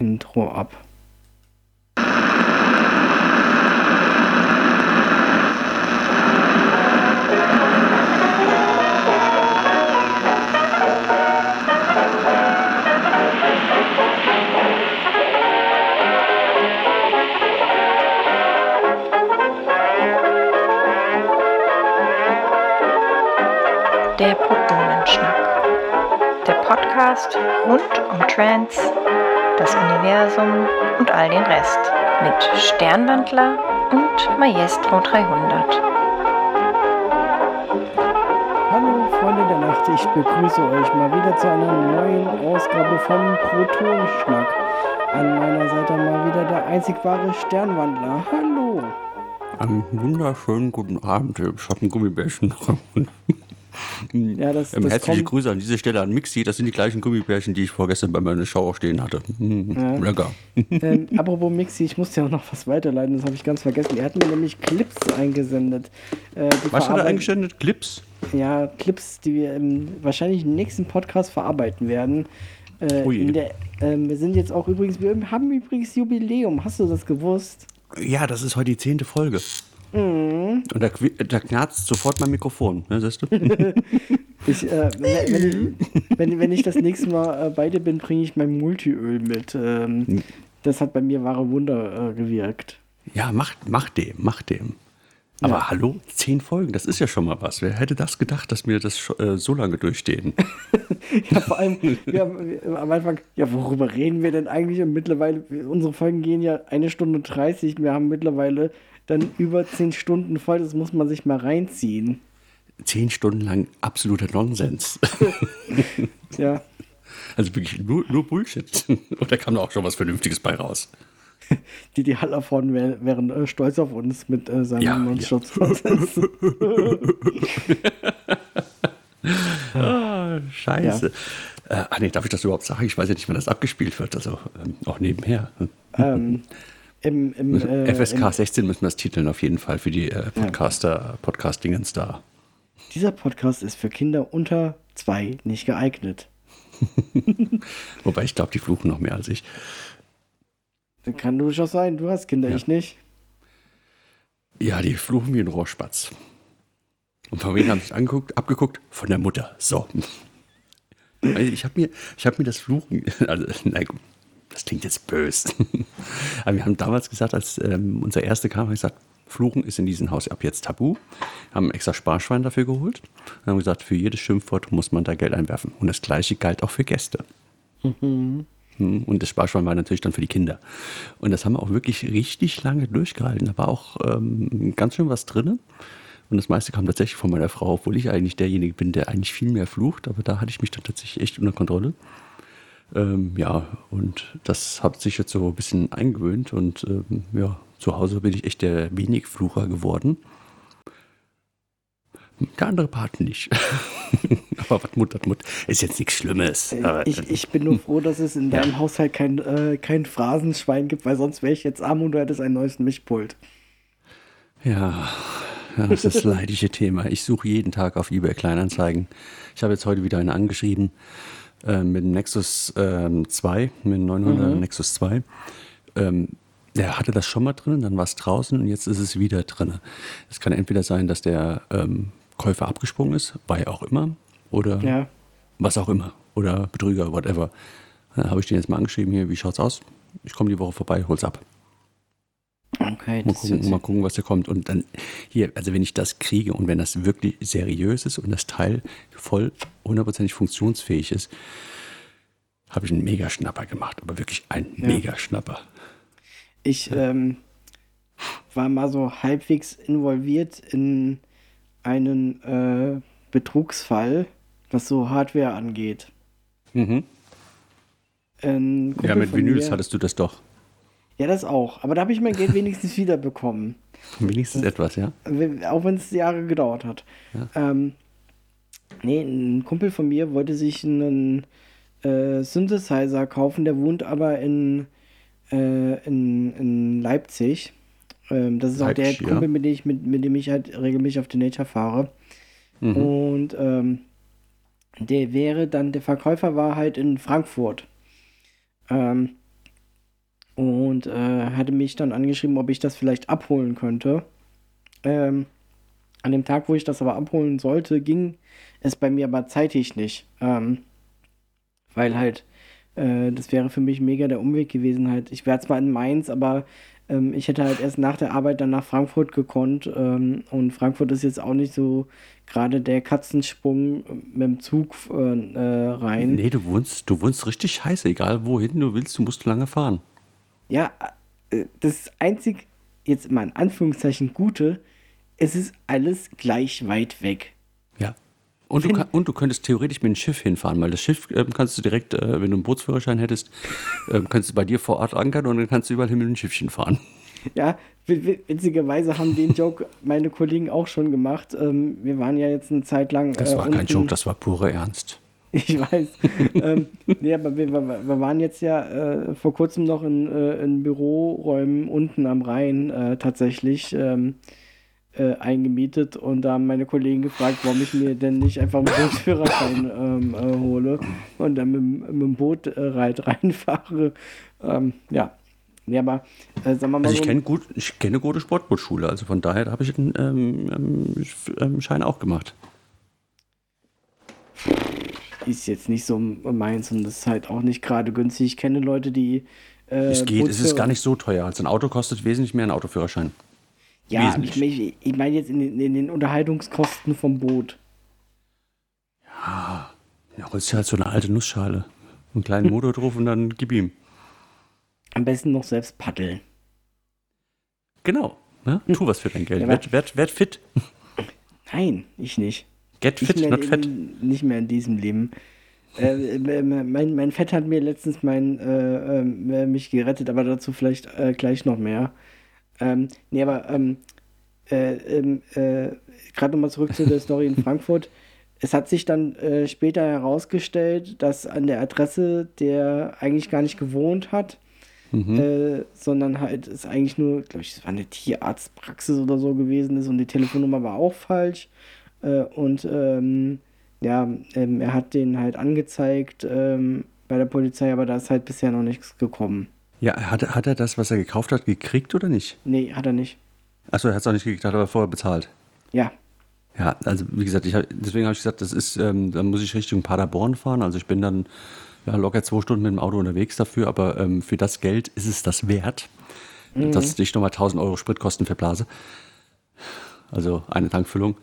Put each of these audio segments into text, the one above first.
Intro ab. Der Protonenschnack. Der Podcast rund um Trance, das Universum und all den Rest. Mit Sternwandler und Maestro 300. Hallo Freunde der Nacht, ich begrüße euch mal wieder zu einer neuen Ausgabe vom Protonenschnack. An meiner Seite mal wieder der einzig wahre Sternwandler. Hallo. Einen wunderschönen guten Abend. Ich habe ein Gummibärchen. Ja, das, Ähm, das Herzliche kommt, Grüße an dieser Stelle an Mixi. Das sind die gleichen Gummibärchen, die ich vorgestern bei meiner Show stehen hatte. Mm, Ja. Lecker. ähm, apropos Mixi, ich musste ja auch noch was weiterleiten, das habe ich ganz vergessen. Er hat mir nämlich Clips eingesendet. Äh, Was hat er eingestellt? Clips? Ja, Clips, die wir im, wahrscheinlich im nächsten Podcast verarbeiten werden. Äh, der, ähm, wir sind jetzt auch übrigens, wir haben übrigens Jubiläum. Hast du das gewusst? Ja, das ist heute die zehnte Folge. Mhm. Und da, da knarzt sofort mein Mikrofon. Ne, siehst du? Ich, äh, wenn, wenn, ich, wenn, wenn ich das nächste Mal äh, bei dir bin, bringe ich mein Multiöl mit. Ähm, das hat bei mir wahre Wunder äh, gewirkt. ja, mach, mach dem, mach dem. Aber hallo, zehn Folgen, das ist ja schon mal was. Wer hätte das gedacht, dass wir das äh, so lange durchstehen? Ja, vor allem, wir haben, wir, am Anfang, ja, worüber reden wir denn eigentlich? Und mittlerweile, unsere Folgen gehen ja eine Stunde 30. Wir haben mittlerweile dann über zehn Stunden voll. Das muss man sich mal reinziehen. Zehn Stunden lang absoluter Nonsens. Ja. Also wirklich nur, nur Bullshit. Und da kam da auch schon was Vernünftiges bei raus. Die, die Hallervorden wär, wären äh, stolz auf uns mit äh, seinem Ja, Mundschutz. Ah, scheiße. Äh, ah nee, darf ich das überhaupt sagen? Ich weiß ja nicht, wann das abgespielt wird. Also ähm, auch nebenher. ähm, im, im, äh, FSK im, 16 müssen wir es titeln auf jeden Fall für die äh, Podcaster, Podcastingens da. dieser Podcast ist für Kinder unter zwei nicht geeignet. Wobei ich glaube, die fluchen noch mehr als ich. Das kann durchaus sein. Du hast Kinder, Ja. ich nicht. Ja, die fluchen wie ein Rohrspatz. Und von wem haben sie es angeguckt? Abgeguckt? Von der Mutter. So. Ich habe mir, ich hab mir das Fluchen, also, nein, das klingt jetzt böse. Aber wir haben damals gesagt, als ähm, unser erster kam, haben wir gesagt, Fluchen ist in diesem Haus ab jetzt tabu. Haben extra Sparschwein dafür geholt. Und haben gesagt, für jedes Schimpfwort muss man da Geld einwerfen. Und das Gleiche galt auch für Gäste. Hm, Und das Sparschwein war natürlich dann für die Kinder. Und das haben wir auch wirklich richtig lange durchgehalten. Da war auch ähm, ganz schön was drin. Und das meiste kam tatsächlich von meiner Frau, obwohl ich eigentlich derjenige bin, der eigentlich viel mehr flucht. Aber da hatte ich mich dann tatsächlich echt unter Kontrolle. Ähm, ja, und das hat sich jetzt so ein bisschen eingewöhnt. Und ähm, ja, zu Hause bin ich echt der Wenigflucher geworden. Der andere Part nicht. Aber was Mut hat Mut. Ist jetzt nichts Schlimmes. Äh, Ich, ich bin nur froh, dass es in Ja. deinem Haushalt kein, äh, kein Phrasenschwein gibt, weil sonst wäre ich jetzt arm und du hättest ein neues Mischpult. Ja, ja, das ist das leidige Thema. Ich suche jeden Tag auf eBay Kleinanzeigen. Ich habe jetzt heute wieder eine angeschrieben äh, mit dem Nexus ähm, 2, mit dem 900 Nexus 2. Ähm, der hatte das schon mal drin, dann war es draußen und jetzt ist es wieder drin. Es kann entweder sein, dass der ähm, Käufer abgesprungen ist, ja auch immer, oder Ja. was auch immer, oder Betrüger, whatever. Dann habe ich den jetzt mal angeschrieben, hier, wie schaut's aus? Ich komme die Woche vorbei, hol's ab. Okay, Mal gucken, mal gucken, was da kommt. Und dann hier, also wenn ich das kriege und wenn das wirklich seriös ist und das Teil voll hundertprozentig funktionsfähig ist, habe ich einen Mega-Schnapper gemacht. Aber wirklich ein Ja. Mega-Schnapper. Ich ähm, war mal so halbwegs involviert in einen äh, Betrugsfall, was so Hardware angeht. Mhm. Ja, mit Vinyls hattest du das doch. Ja, das auch. Aber da habe ich mein Geld wenigstens wiederbekommen. Wenigstens etwas, ja. Auch wenn es Jahre gedauert hat. Ähm, nee, ein Kumpel von mir wollte sich einen äh, Synthesizer kaufen, der wohnt aber in, äh, in, in Leipzig. Ähm, das ist auch der Leipzig, ja. Kumpel, mit dem ich, mit, mit dem ich halt regelmäßig auf die Nature fahre. Mhm. Und ähm, der wäre dann, der Verkäufer war halt in Frankfurt. Ähm, und äh, hatte mich dann angeschrieben, ob ich das vielleicht abholen könnte. Ähm, an dem Tag, wo ich das aber abholen sollte, ging es bei mir aber zeitig nicht. Ähm, weil halt, äh, das wäre für mich mega der Umweg gewesen. Halt, ich wäre zwar in Mainz, aber ähm, ich hätte halt erst nach der Arbeit dann nach Frankfurt gekonnt. Ähm, und Frankfurt ist jetzt auch nicht so gerade der Katzensprung mit dem Zug äh, äh, rein. Nee, du wohnst, du wohnst richtig scheiße. Egal wohin du willst, du musst lange fahren. Ja, äh, das einzig, jetzt mal in Anführungszeichen, Gute, es ist alles gleich weit weg. Ja. Und du, kann, und du könntest theoretisch mit dem Schiff hinfahren, weil das Schiff äh, kannst du direkt, äh, wenn du einen Bootsführerschein hättest, äh, kannst du bei dir vor Ort ankern und dann kannst du überall hin mit dem Schiffchen fahren. Ja, witzigerweise haben den Joke meine Kollegen auch schon gemacht. Ähm, wir waren ja jetzt eine Zeit lang. Das war kein Joke, das war pure Ernst. Ich weiß. ähm, nee, aber wir, wir, waren jetzt ja äh, vor kurzem noch in, äh, in Büroräumen unten am Rhein äh, tatsächlich. Ähm, äh, eingemietet und da haben meine Kollegen gefragt, warum ich mir denn nicht einfach einen Bootsführerschein ähm, äh, hole und dann mit, mit dem Boot äh, reit reinfahre. Ähm, ja. Ja, aber sagen wir mal. Also ich so, kenne gut, ich kenne gute Sportbootschule, also von daher habe ich einen ähm, ähm, ähm, Schein auch gemacht. Ist jetzt nicht so meins und das ist halt auch nicht gerade günstig. Ich kenne Leute, die. Äh, es geht, es ist gar nicht so teuer. Also ein Auto kostet wesentlich mehr ein Autoführerschein. Ja, ich, ich, ich meine jetzt in den, in den, Unterhaltungskosten vom Boot. Ja, ja, holst du halt so eine alte Nussschale. Einen kleinen Motor drauf und dann gib ihm. Am besten noch selbst paddeln. Genau. Ne? Tu was für dein Geld. Ja, werd, werd, werd fit. Nein, ich nicht. Get fit, nicht not fat. Nicht mehr in diesem Leben. Äh, äh mein, mein Fett hat mir letztens mein, äh, äh, mich gerettet, aber dazu vielleicht äh, gleich noch mehr. Ähm, nee, aber ähm, äh, ähm, äh, gerade nochmal zurück zu der Story in Frankfurt. Es hat sich dann äh, später herausgestellt, dass an der Adresse der eigentlich gar nicht gewohnt hat, mhm. äh, sondern halt es eigentlich nur, glaube ich, es war eine Tierarztpraxis oder so gewesen ist und die Telefonnummer war auch falsch. Äh, und ähm, ja, ähm, er hat den halt angezeigt ähm, bei der Polizei, aber da ist halt bisher noch nichts gekommen. Ja, hat, hat er das, was er gekauft hat, gekriegt oder nicht? Nee, hat er nicht. Achso, er hat es auch nicht gekriegt, hat aber vorher bezahlt. Ja. Ja, also wie gesagt, ich, deswegen habe ich gesagt, das ist, ähm, dann muss ich Richtung Paderborn fahren. Also ich bin dann ja, locker zwei Stunden mit dem Auto unterwegs dafür, aber ähm, für das Geld ist es das wert, mhm. dass ich nochmal 1000 Euro Spritkosten verblase. Also eine Tankfüllung.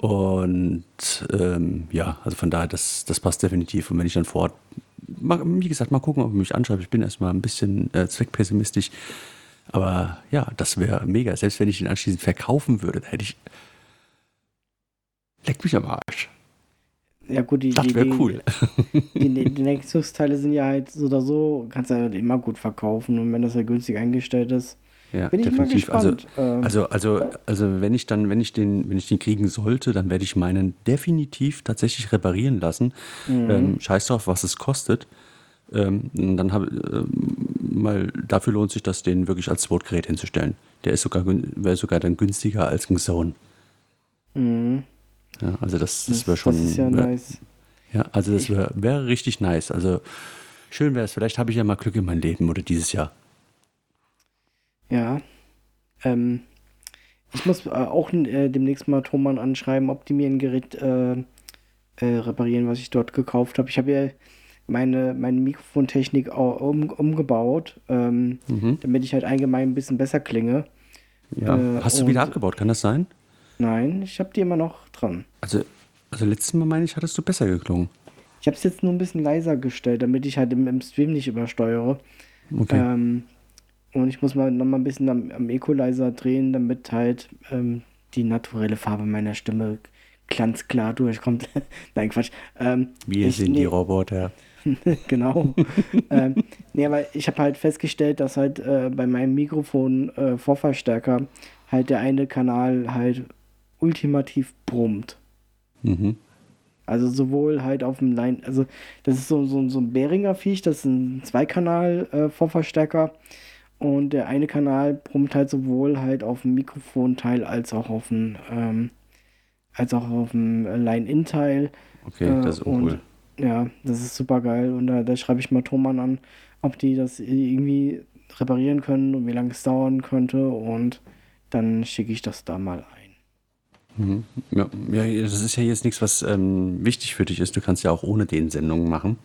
Und ähm, ja, also von daher, das, das passt definitiv. Und wenn ich dann vor Ort mal, wie gesagt, mal gucken, ob er mich anschreibt. Ich bin erstmal ein bisschen äh, zweckpessimistisch. Aber ja, das wäre mega. Selbst wenn ich ihn anschließend verkaufen würde, hätte ich. Leck mich am Arsch. Ja, gut, die, das wäre cool. Die, die, die Nexus-Teile sind ja halt so oder so, kannst du halt immer gut verkaufen. Und wenn das ja günstig eingestellt ist, ja, bin ich definitiv. mal gespannt. Also, also, also, also, wenn ich dann, wenn ich den, wenn ich den kriegen sollte, dann werde ich meinen definitiv tatsächlich reparieren lassen. Mhm. Ähm, scheiß drauf, was es kostet. Ähm, dann habe ähm, mal dafür lohnt sich das, den wirklich als Sportgerät hinzustellen. Der ist sogar wäre sogar dann günstiger als ein Zone. Mhm. Ja, also das, das wäre schon. Das ist ja wär, nice. Ja, also das wäre wär richtig nice. Also schön wäre es. Vielleicht habe ich ja mal Glück in mein Leben oder dieses Jahr. Ja. Ähm, ich muss äh, auch äh, demnächst mal Thomann anschreiben, ob die mir ein Gerät äh, äh reparieren, was ich dort gekauft habe. Ich habe ja meine, meine Mikrofontechnik um, umgebaut, ähm, mhm. damit ich halt allgemein ein bisschen besser klinge. Ja. Äh, Hast du wieder abgebaut? Kann das sein? Nein, ich habe die immer noch dran. Also, also letztes Mal meine ich, hattest du besser geklungen. Ich habe es jetzt nur ein bisschen leiser gestellt, damit ich halt im, im Stream nicht übersteuere. Okay. Ähm, und ich muss mal noch mal ein bisschen am, am Equalizer drehen, damit halt ähm, die naturelle Farbe meiner Stimme glanzklar durchkommt. Nein, Quatsch. Ähm, Wir ich, sind nee, die Roboter. genau. ähm, nee, aber ich habe halt festgestellt, dass halt äh, bei meinem Mikrofon äh, Vorverstärker halt der eine Kanal halt ultimativ brummt. Mhm. Also sowohl halt auf dem Line, also das ist so, so, so ein Beringer Viech, das ist ein Zweikanal äh, Vorverstärker. Und der eine Kanal brummt halt sowohl halt auf dem Mikrofonteil als auch auf dem, ähm, als auch auf dem Line-In-Teil. Okay, äh, das ist auch cool. Ja, das ist super geil. Und da, da schreibe ich mal Thomann an, ob die das irgendwie reparieren können und wie lange es dauern könnte und dann schicke ich das da mal ein. Mhm. Ja, ja, das ist ja jetzt nichts, was ähm, wichtig für dich ist. Du kannst ja auch ohne den Sendungen machen.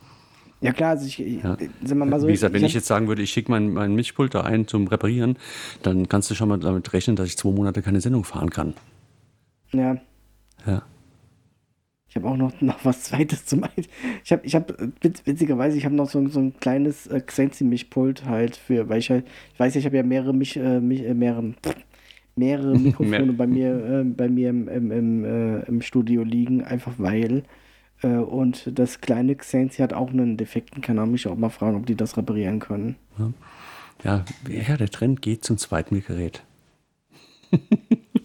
Ja klar, also ich, Ja. sind wir mal so. Wie gesagt, wenn ich, hab- jetzt sagen würde, ich schicke mein, mein Mischpult da ein zum Reparieren, dann kannst du schon mal damit rechnen, dass ich zwei Monate keine Sendung fahren kann. Ja, Ja. ich habe auch noch, noch was Zweites zum ein Ich habe, ich habe, witz, witzigerweise, ich habe noch so, so ein kleines äh, Xenzi-Mischpult halt für, weil ich halt, ich weiß ja, ich habe ja mehrere, Mich, äh, mich, äh, mehrere, mehrere Mikrofone bei mir, äh, bei mir im, im, im, äh, im Studio liegen, einfach weil. Äh, und das kleine Xenzi hat auch einen defekten, kann auch mich auch mal fragen, ob die das reparieren können. Ja, ja, der Trend geht zum zweiten Gerät.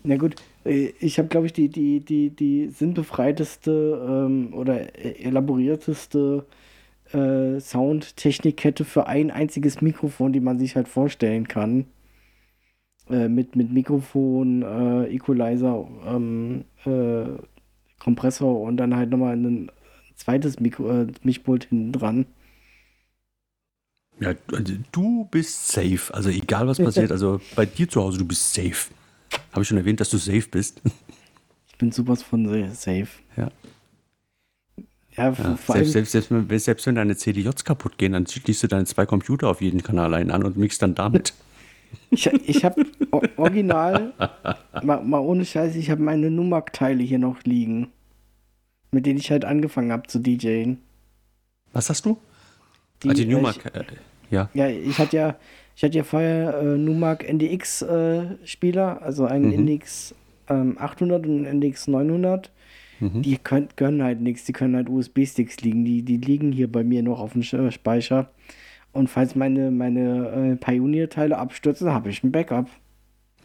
Na gut, äh, ich habe, glaube ich, die, die, die, die sinnbefreiteste ähm, oder äh, elaborierteste äh, Soundtechnikkette für ein einziges Mikrofon, die man sich halt vorstellen kann. Äh, mit, mit Mikrofon, äh, Equalizer, ähm, äh, Kompressor und dann halt nochmal ein zweites Mikro, äh, Mischpult hinten dran. Ja, also du bist safe. Also egal was passiert, also bei dir zu Hause, du bist safe. Habe ich schon erwähnt, dass du safe bist? Ich bin sowas von sa- safe. Ja. Ja, Ja, selbst, selbst, selbst, wenn- selbst wenn deine CDJs kaputt gehen, dann schließt du deine zwei Computer auf jeden Kanal ein an und mixt dann damit. Ich, ich habe original, mal, mal ohne Scheiß, ich habe meine Numark-Teile hier noch liegen. Mit denen ich halt angefangen habe zu DJen. Was hast du? Die, ah, die äh, Numark. Äh, ja. Ja, ich hatte ja, ich hatte ja vorher äh, Numark NDX-Spieler, also einen Mhm. NDX ähm, 800 und einen NDX 900. Mhm. Die können, können halt nichts, die können halt USB-Sticks liegen. Die, die liegen hier bei mir noch auf dem Speicher. Und falls meine, meine äh, Pioneer-Teile abstürzen, habe ich ein Backup.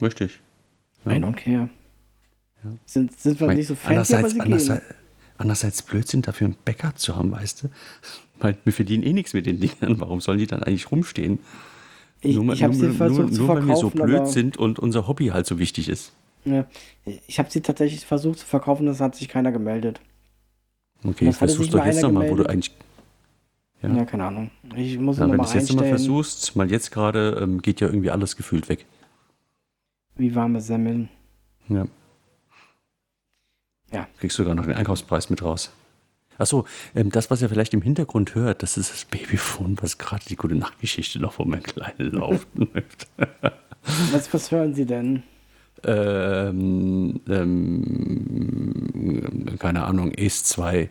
Richtig. Ja. I don't care. Sind, sind wir Mein- nicht so fancy, aber andererseits, sie gehen. andererseits, andererseits Blödsinn dafür ein Backup zu haben, weißt du? Weil wir verdienen eh nichts mit den Dingern. Warum sollen die dann eigentlich rumstehen? Ich, nur, ich habe sie versucht nur, zu nur weil wir so blöd sind und unser Hobby halt so wichtig ist. ja, ich habe sie tatsächlich versucht zu verkaufen, das hat sich keiner gemeldet. Okay, versuch's doch jetzt nochmal, wo du eigentlich. Ja, Ja. keine Ahnung. Ich muss Ja, wenn du mal es jetzt einstellen. versuchst, mal jetzt gerade, ähm, geht ja irgendwie alles gefühlt weg. Wie warme Semmeln. Ja. Ja. Kriegst sogar noch den Einkaufspreis mit raus. Achso, ähm, das, was ihr vielleicht im Hintergrund hört, das ist das Babyphone, was gerade die gute Nachtgeschichte noch von meinem Kleinen läuft. Was, was hören Sie denn? ähm, ähm, keine Ahnung, Ace 2.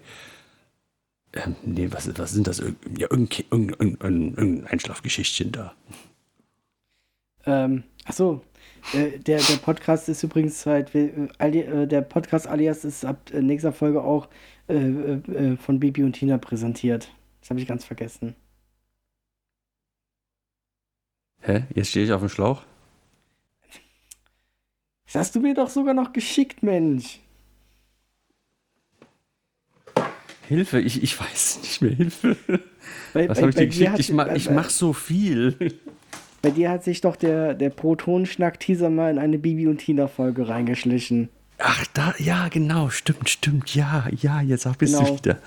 Ähm, nee, was, was sind das? Ja, irgendein, irgendein, irgendein, Einschlafgeschichtchen da. Ähm, achso, äh, der, der Podcast ist übrigens halt, äh, äh, der Podcast alias ist ab äh, nächster Folge auch äh, äh, von Bibi und Tina präsentiert. Das habe ich ganz vergessen. Hä? Jetzt stehe ich auf dem Schlauch? Das hast du mir doch sogar noch geschickt, Mensch. Hilfe, ich, ich weiß nicht mehr. Hilfe. Bei, Was habe ich dir geschickt? Ich, ma, ich bei- mach so viel. Bei dir hat sich doch der, der Protonenschnack-Teaser mal in eine Bibi und Tina-Folge reingeschlichen. Ach, da, ja, genau, stimmt, stimmt, ja, ja, jetzt auch bist Genau. du wieder.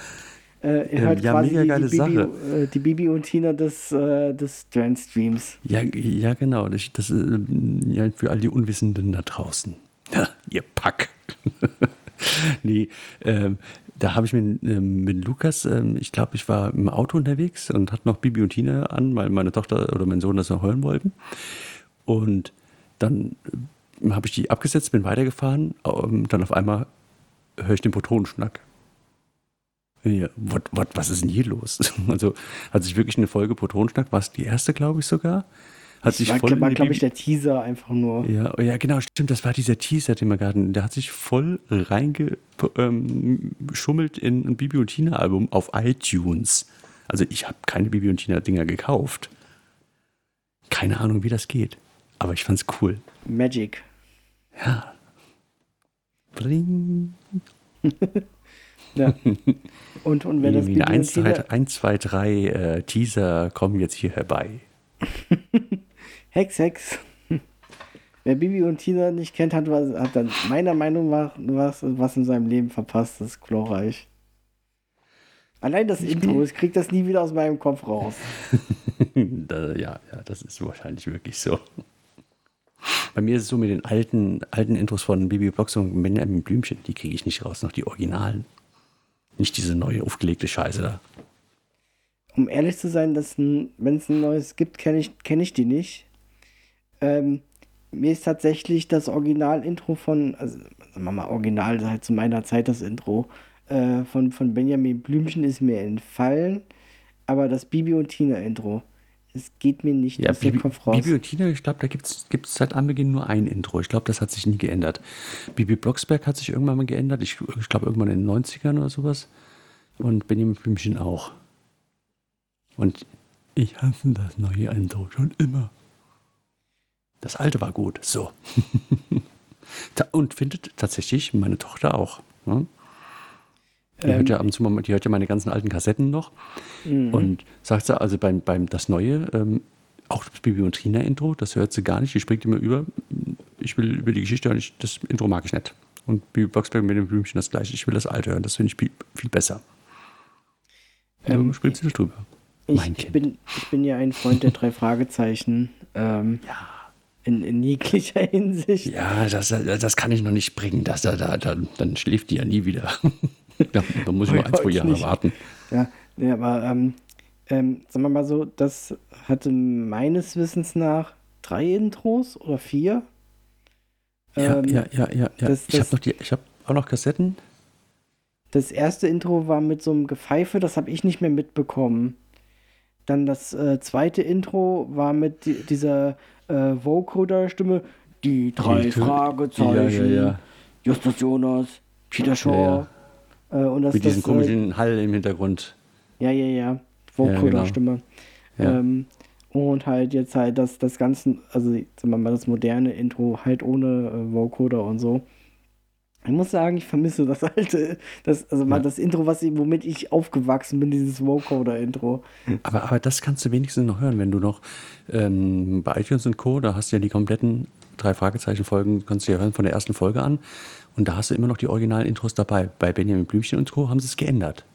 Äh, Ähm, ja, mega die, geile die, Bibi, Sache. äh, die Bibi und Tina des, äh, des Trend-Streams. Ja, ja, genau, das, das äh, ja, für all die Unwissenden da draußen. Ja, ihr Pack. nee, ähm, da habe ich mit, ähm, mit Lukas, ähm, ich glaube, ich war im Auto unterwegs und hatte noch Bibi und Tina an, weil meine Tochter oder mein Sohn das noch hören wollten. Und dann äh, habe ich die abgesetzt, bin weitergefahren, ähm, dann auf einmal höre ich den Protonenschnack. Ja, what, what, was ist denn hier los? Also hat sich wirklich eine Folge Protonenschnack, war es die erste, glaube ich sogar, hat sich war, voll in war die glaube ich, der Teaser einfach nur. ja, oh ja, genau, stimmt, das war dieser Teaser, den wir gerade, der hat sich voll reingeschummelt in ein Bibi und Tina Album auf iTunes. Also ich habe keine Bibi und Tina Dinger gekauft. Keine Ahnung, wie das geht, aber ich fand's cool. Magic. Ja. Bling. Ja. Und, und wer das Bibi eine und 1, Tina... 2, 1, 2, 3 äh, Teaser kommen jetzt hier herbei. Hex, Hex. Wer Bibi und Tina nicht kennt, hat, was, hat dann meiner Meinung nach was, was in seinem Leben verpasst. Das ist glorreich. Allein das Intro, ich krieg das nie wieder aus meinem Kopf raus. da, ja, ja, das ist wahrscheinlich wirklich so. Bei mir ist es so mit den alten, alten Intros von Bibi Blox und Benjamin Blümchen, die kriege ich nicht raus, noch die Originalen. Nicht diese neue aufgelegte Scheiße da. Um ehrlich zu sein, wenn es ein neues gibt, kenne ich, kenn ich die nicht. Ähm, mir ist tatsächlich das Original-Intro von, also sagen wir mal Original, halt zu meiner Zeit das Intro, äh, von, von Benjamin Blümchen ist mir entfallen, aber das Bibi und Tina-Intro, es geht mir nicht ja, aus Bibi, dem Kopf raus. Bibi und Tina, ich glaube, da gibt es seit Anbeginn nur ein Intro. Ich glaube, das hat sich nie geändert. Bibi Blocksberg hat sich irgendwann mal geändert. Ich, ich glaube, irgendwann in den 90ern oder sowas. Und Benjamin Blümchen auch. Und ich hasse das neue Intro schon immer. Das alte war gut. So. und findet tatsächlich meine Tochter auch. Ne? Die, ähm, hört ja ab und zu mal, die hört ja meine ganzen alten Kassetten noch. Mhm. Und sagt sie, also beim, beim das Neue, ähm, auch das Bibi und Trina Intro, das hört sie gar nicht. Die springt immer über. Ich will über die Geschichte hören, ich, das Intro mag ich nicht. Und Bibi Boxberg mit dem Blümchen das gleiche. Ich will das alte hören, das finde ich viel besser. Ähm, springt sie drüber. Ich, ich, bin, ich bin ja ein Freund der drei Fragezeichen. Ähm, ja. In, in, jeglicher Hinsicht. Ja, das, das kann ich noch nicht bringen. Das, da, da, dann schläft die ja nie wieder. da, da, muss ich mal ein, zwei Jahre nicht. warten. Ja, ja aber ähm, ähm, sagen wir mal so, das hatte meines Wissens nach drei Intros oder vier. Ja, ähm, ja, ja, ja. ja. Das, ich habe hab auch noch Kassetten. Das erste Intro war mit so einem Gepfeife, das habe ich nicht mehr mitbekommen. Dann das äh, zweite Intro war mit die, dieser äh, Vocoder-Stimme. Die drei die, Fragezeichen. Ja, ja. Justus Jonas, Peter Shaw. Äh, und das, Mit diesem das, äh, komischen Hall im Hintergrund. Ja, ja, ja. Vocoder-Stimme. Ja, ähm, und halt jetzt halt das, das Ganze, also sagen wir mal, das moderne Intro halt ohne äh, Vocoder und so. Ich muss sagen, ich vermisse das alte, das, also mal das Intro, was, womit ich aufgewachsen bin, dieses Vocoder-Intro. Aber, aber das kannst du wenigstens noch hören, wenn du noch ähm, bei iTunes und Co., da hast du ja die kompletten drei Fragezeichen-Folgen, kannst du ja hören von der ersten Folge an. Und da hast du immer noch die originalen Intros dabei. Bei Benjamin Blümchen und Co. haben sie es geändert.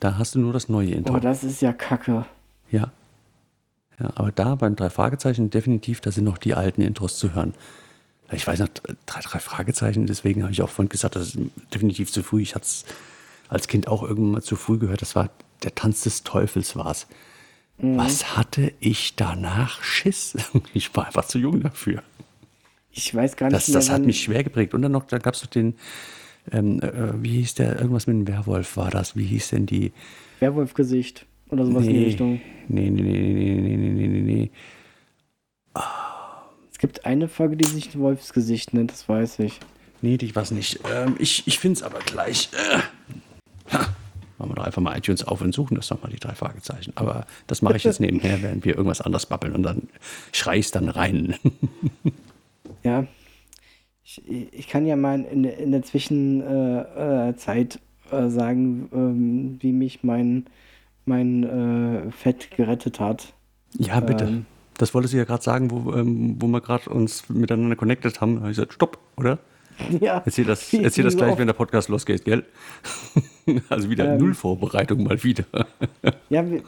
Da hast du nur das neue Intro. Oh, das ist ja kacke. Ja. Ja, aber da beim drei Fragezeichen definitiv, da sind noch die alten Intros zu hören. Ich weiß noch, drei, drei Fragezeichen, deswegen habe ich auch vorhin gesagt, das ist definitiv zu früh. Ich hatte es als Kind auch irgendwann mal zu früh gehört. Das war der Tanz des Teufels war es. Mhm. Was hatte ich danach Schiss? Ich war einfach zu jung dafür. Ich weiß gar nicht das. Das hat mich schwer geprägt. Und dann noch, da gab es noch den, ähm, äh, wie hieß der, irgendwas mit dem Werwolf war das? Wie hieß denn die? Werwolfgesicht oder sowas nee, in die Richtung. Nee, nee, nee, nee, nee, nee, nee, nee. Es gibt eine Folge, die sich Wolfsgesicht nennt, das weiß ich. Nee, die weiß nicht. Ähm, ich ich finde es aber gleich. Äh, ha, machen wir doch einfach mal iTunes auf und suchen das nochmal, die drei Fragezeichen. Aber das mache ich jetzt nebenher, während wir irgendwas anderes babbeln und dann schrei ich dann rein. ja. Ich, ich kann ja mal in, in der Zwischenzeit äh, äh, sagen, ähm, wie mich mein, mein äh, Fett gerettet hat. Ja, bitte. Ähm, das wolltest du ja gerade sagen, wo, ähm, wo wir gerade uns miteinander connected haben. Da habe ich gesagt, stopp, oder? Ja. Erzähl das, erzähl das gleich, wenn der Podcast losgeht, gell? also wieder ähm, Null Vorbereitung mal wieder. ja, wir,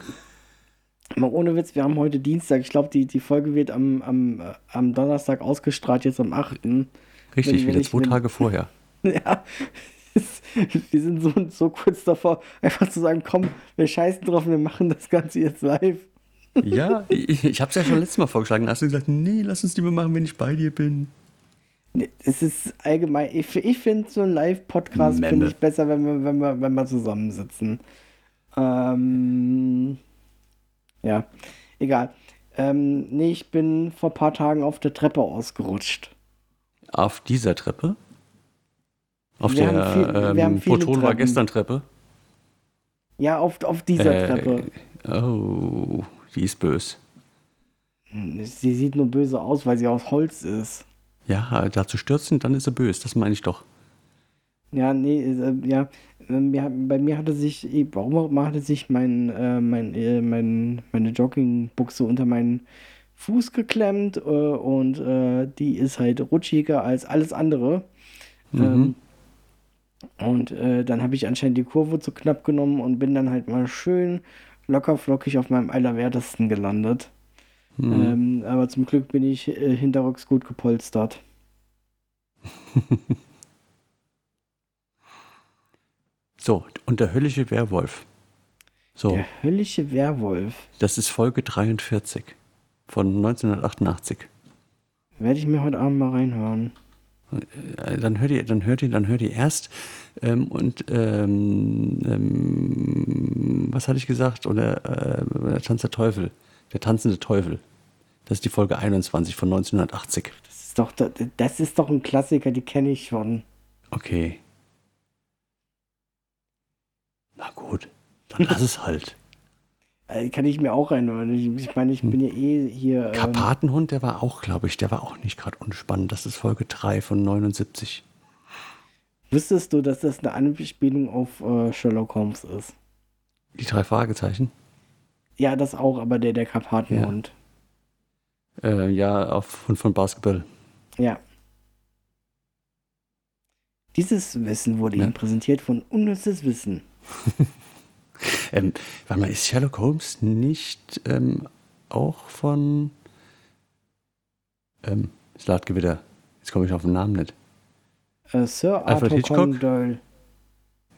mal ohne Witz, wir haben heute Dienstag. Ich glaube, die, die Folge wird am, am, am Donnerstag ausgestrahlt, jetzt am 8. Richtig, wenn, wieder zwei Tage vorher. Ja, wir sind so, so kurz davor, einfach zu sagen, komm, wir scheißen drauf, wir machen das Ganze jetzt live. Ja, ich, ich habe es ja schon letztes Mal vorgeschlagen. Da hast du gesagt, nee, lass uns lieber machen, wenn ich bei dir bin. Es ist allgemein, ich, ich finde so ein Live-Podcast finde ich besser, wenn wir, wenn wir, wenn wir zusammensitzen. Ähm, ja, egal. Ähm, nee, ich bin vor ein paar Tagen auf der Treppe ausgerutscht. Auf dieser Treppe? Auf wir der viel, ähm, Proton war gestern Treppe? Ja, auf, auf dieser äh, Treppe. Oh, die ist böse. Sie sieht nur böse aus, weil sie aus Holz ist. Ja, da zu stürzen, dann ist sie böse, das meine ich doch. Ja, nee, äh, ja, äh, bei mir hatte sich, warum auch immer hatte sich mein, äh, mein, äh, mein, meine Joggingbuchse unter meinen Fuß geklemmt äh, und äh, die ist halt rutschiger als alles andere. Mhm. Ähm, Und äh, dann habe ich anscheinend die Kurve zu knapp genommen und bin dann halt mal schön locker flockig auf meinem Allerwertesten gelandet. Mhm. Ähm, aber zum Glück bin ich äh, hinterrücks gut gepolstert. so, und der höllische Werwolf. So. Der höllische Werwolf. Das ist Folge 43 von 1988. Werde ich mir heute Abend mal reinhören. Äh, dann hört ihr, dann hört ihr, dann hört ihr erst ähm, und ähm, ähm, was hatte ich gesagt? Oder äh, der Tanz der Teufel, der tanzende Teufel. Das ist die Folge 21 von 1980. Das ist doch, das ist doch ein Klassiker, die kenne ich schon. Okay. Na gut, dann lass es halt. Äh, kann ich mir auch reinhören. Ich meine, ich bin ja eh hier. Ähm Karpatenhund, der war auch, glaube ich, der war auch nicht gerade unspannend. Das ist Folge 3 von 79. Wüsstest du, dass das eine Anspielung auf äh, Sherlock Holmes ist? Die drei Fragezeichen? Ja, das auch, aber der, der Karpatenhund. Ja, äh, ja auf Hund von Basketball. Ja. Dieses Wissen wurde ja. Ihnen präsentiert von Unnützes Wissen. ähm, warte mal, ist Sherlock Holmes nicht ähm, auch von ähm, Slatgewitter? Jetzt komme ich auf den Namen nicht. Äh, Sir Arthur Hitchcock? Conan Doyle.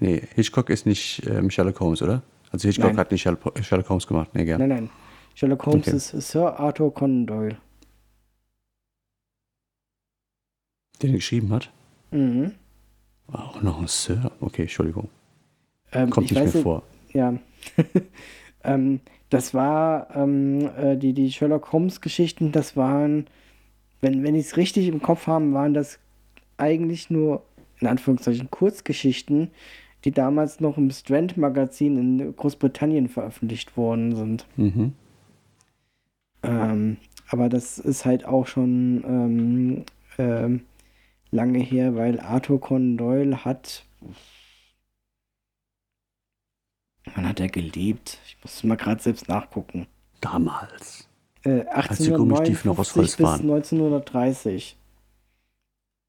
Nee, Hitchcock ist nicht ähm, Sherlock Holmes, oder? Also Hitchcock nein. hat nicht Sherlock Holmes gemacht. Nee, gern. Nein, nein. Sherlock Holmes okay. ist Sir Arthur Conan Doyle. Den er geschrieben hat? Mhm. Auch noch ein Sir? Okay, Entschuldigung. Ähm, Kommt nicht mehr vor. Ja. ähm, das war ähm, äh, die, die Sherlock Holmes Geschichten, das waren, wenn, wenn ich es richtig im Kopf habe, waren das eigentlich nur in Anführungszeichen Kurzgeschichten, die damals noch im Strand-Magazin in Großbritannien veröffentlicht worden sind. Mhm. Ähm, aber das ist halt auch schon ähm, ähm, lange her, weil Arthur Conan Doyle hat. Wann hat er gelebt? Ich muss mal gerade selbst nachgucken. Damals. Äh, 1859 bis 1930.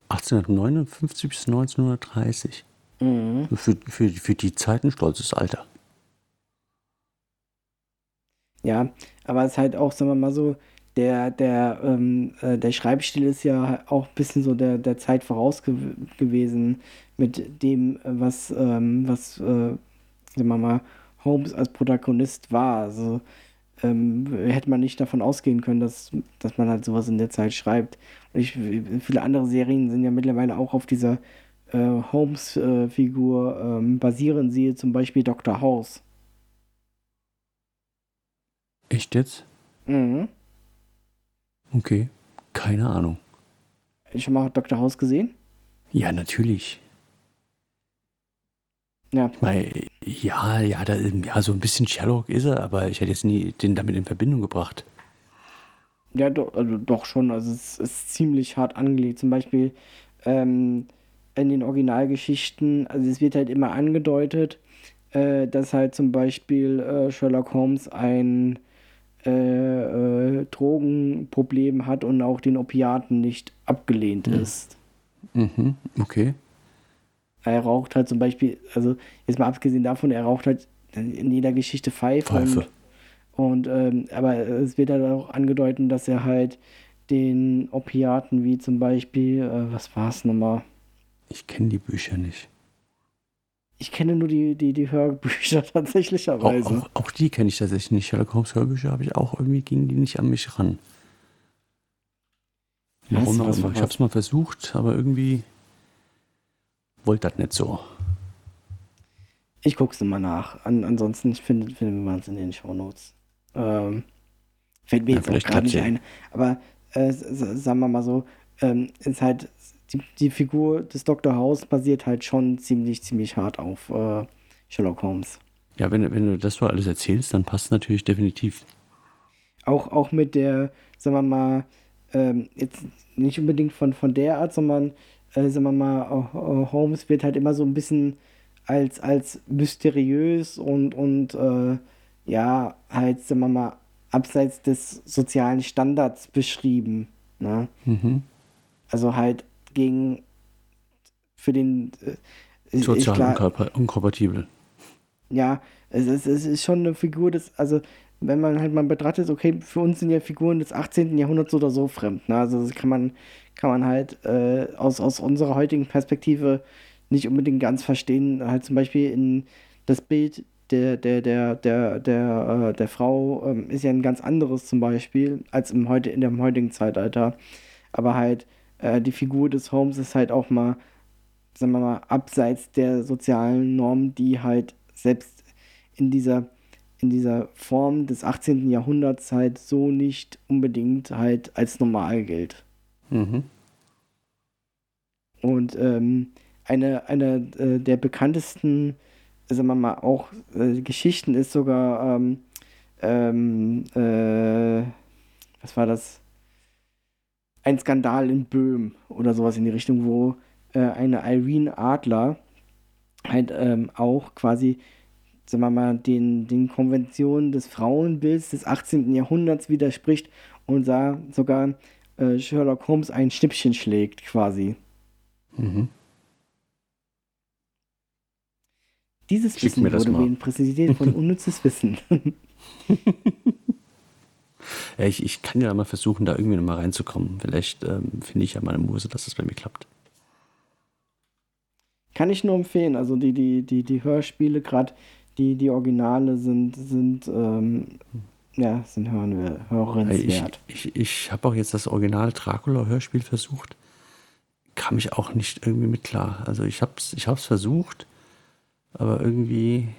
1859 bis 1930. Mhm. Für, für, für die Zeit ein stolzes Alter. Ja, aber es ist halt auch, sagen wir mal so, der, der, ähm, äh, der Schreibstil ist ja auch ein bisschen so der, der Zeit voraus ge gewesen mit dem, was, ähm, was äh, sagen wir mal, Holmes als Protagonist war. Also ähm, hätte man nicht davon ausgehen können, dass, dass man halt sowas in der Zeit schreibt. Und ich, viele andere Serien sind ja mittlerweile auch auf dieser äh, Holmes-Figur äh, ähm, basieren, siehe zum Beispiel Dr. House. Echt jetzt? Mhm. Okay, keine Ahnung. Schon mal Dr. House gesehen? Ja, natürlich. Ja. Ich meine, ja, ja, da, ja, so ein bisschen Sherlock ist er, aber ich hätte jetzt nie den damit in Verbindung gebracht. Ja, doch, also doch schon. Also es ist ziemlich hart angelegt. Zum Beispiel ähm, in den Originalgeschichten, also es wird halt immer angedeutet, äh, dass halt zum Beispiel äh, Sherlock Holmes ein äh, äh Drogenproblem hat und auch den Opiaten nicht abgelehnt mhm. ist. Mhm, okay. Er raucht halt zum Beispiel, also jetzt mal abgesehen davon, er raucht halt in jeder Geschichte Pfeife. Pfeife. Und, und ähm, aber es wird halt auch angedeutet, dass er halt den Opiaten wie zum Beispiel, äh, was war es nochmal? Ich kenne die Bücher nicht. Ich kenne nur die, die, die Hörbücher tatsächlicherweise. Auch, auch, auch die kenne ich tatsächlich nicht. Sherlock Holmes Hörbücher habe ich auch irgendwie, gingen die nicht an mich ran. Warum was, was, was, Ich habe es mal versucht, aber irgendwie wollte das nicht so. Ich gucke es mal nach. An, ansonsten finden, finden wir es in den Shownotes. Ähm, fällt mir ja, jetzt auch gerade nicht ein. Aber äh, sagen wir mal so, ähm, ist halt die, die, Figur des Dr. House basiert halt schon ziemlich, ziemlich hart auf äh, Sherlock Holmes. Ja, wenn, wenn du das so alles erzählst, dann passt natürlich definitiv. Auch, auch mit der, sagen wir mal, ähm, jetzt nicht unbedingt von, von der Art, sondern äh, sagen wir mal, uh, Holmes wird halt immer so ein bisschen als, als mysteriös und, und äh, ja, halt, sagen wir mal, abseits des sozialen Standards beschrieben. Ne? Mhm. Also halt gegen für den, Sozial klar, unkompatibel. Ja, es ist, es ist schon eine Figur des, also wenn man halt mal betrachtet, okay, für uns sind ja Figuren des 18. Jahrhunderts oder so fremd. Ne? Also das kann man, kann man halt äh, aus, aus unserer heutigen Perspektive nicht unbedingt ganz verstehen. Halt zum Beispiel in das Bild der, der, der, der, der, äh, der Frau ähm, ist ja ein ganz anderes zum Beispiel als im heute, in dem heutigen Zeitalter. Aber halt äh, die Figur des Holmes ist halt auch mal, sagen wir mal, abseits der sozialen Normen, die halt selbst in dieser in dieser Form des 18. Jahrhunderts halt so nicht unbedingt halt als normal gilt. Mhm. Und ähm, eine, eine äh, der bekanntesten, sagen wir mal, auch äh, Geschichten ist sogar, ähm, ähm, äh, was war das? Ein Skandal in Böhm oder sowas in die Richtung, wo äh, eine Irene Adler halt ähm, auch quasi sagen wir mal, den, den Konventionen des Frauenbilds des 18. Jahrhunderts widerspricht und da sogar äh, Sherlock Holmes ein Schnippchen schlägt, quasi. Mhm. Dieses Schick Wissen wurde mir präsentiert von unnützes Wissen. ja, ich, ich kann ja mal versuchen, da irgendwie nochmal reinzukommen. Vielleicht ähm, finde ich ja mal eine Muse, dass das bei mir klappt. Kann ich nur empfehlen. Also die, die, die, die Hörspiele, gerade die, die Originale sind, sind, ähm, ja, sind hören, hörenswert. Ich, ich, ich habe auch jetzt das Original Dracula-Hörspiel versucht. Kam ich auch nicht irgendwie mit klar. Also ich habe ich hab's versucht, aber irgendwie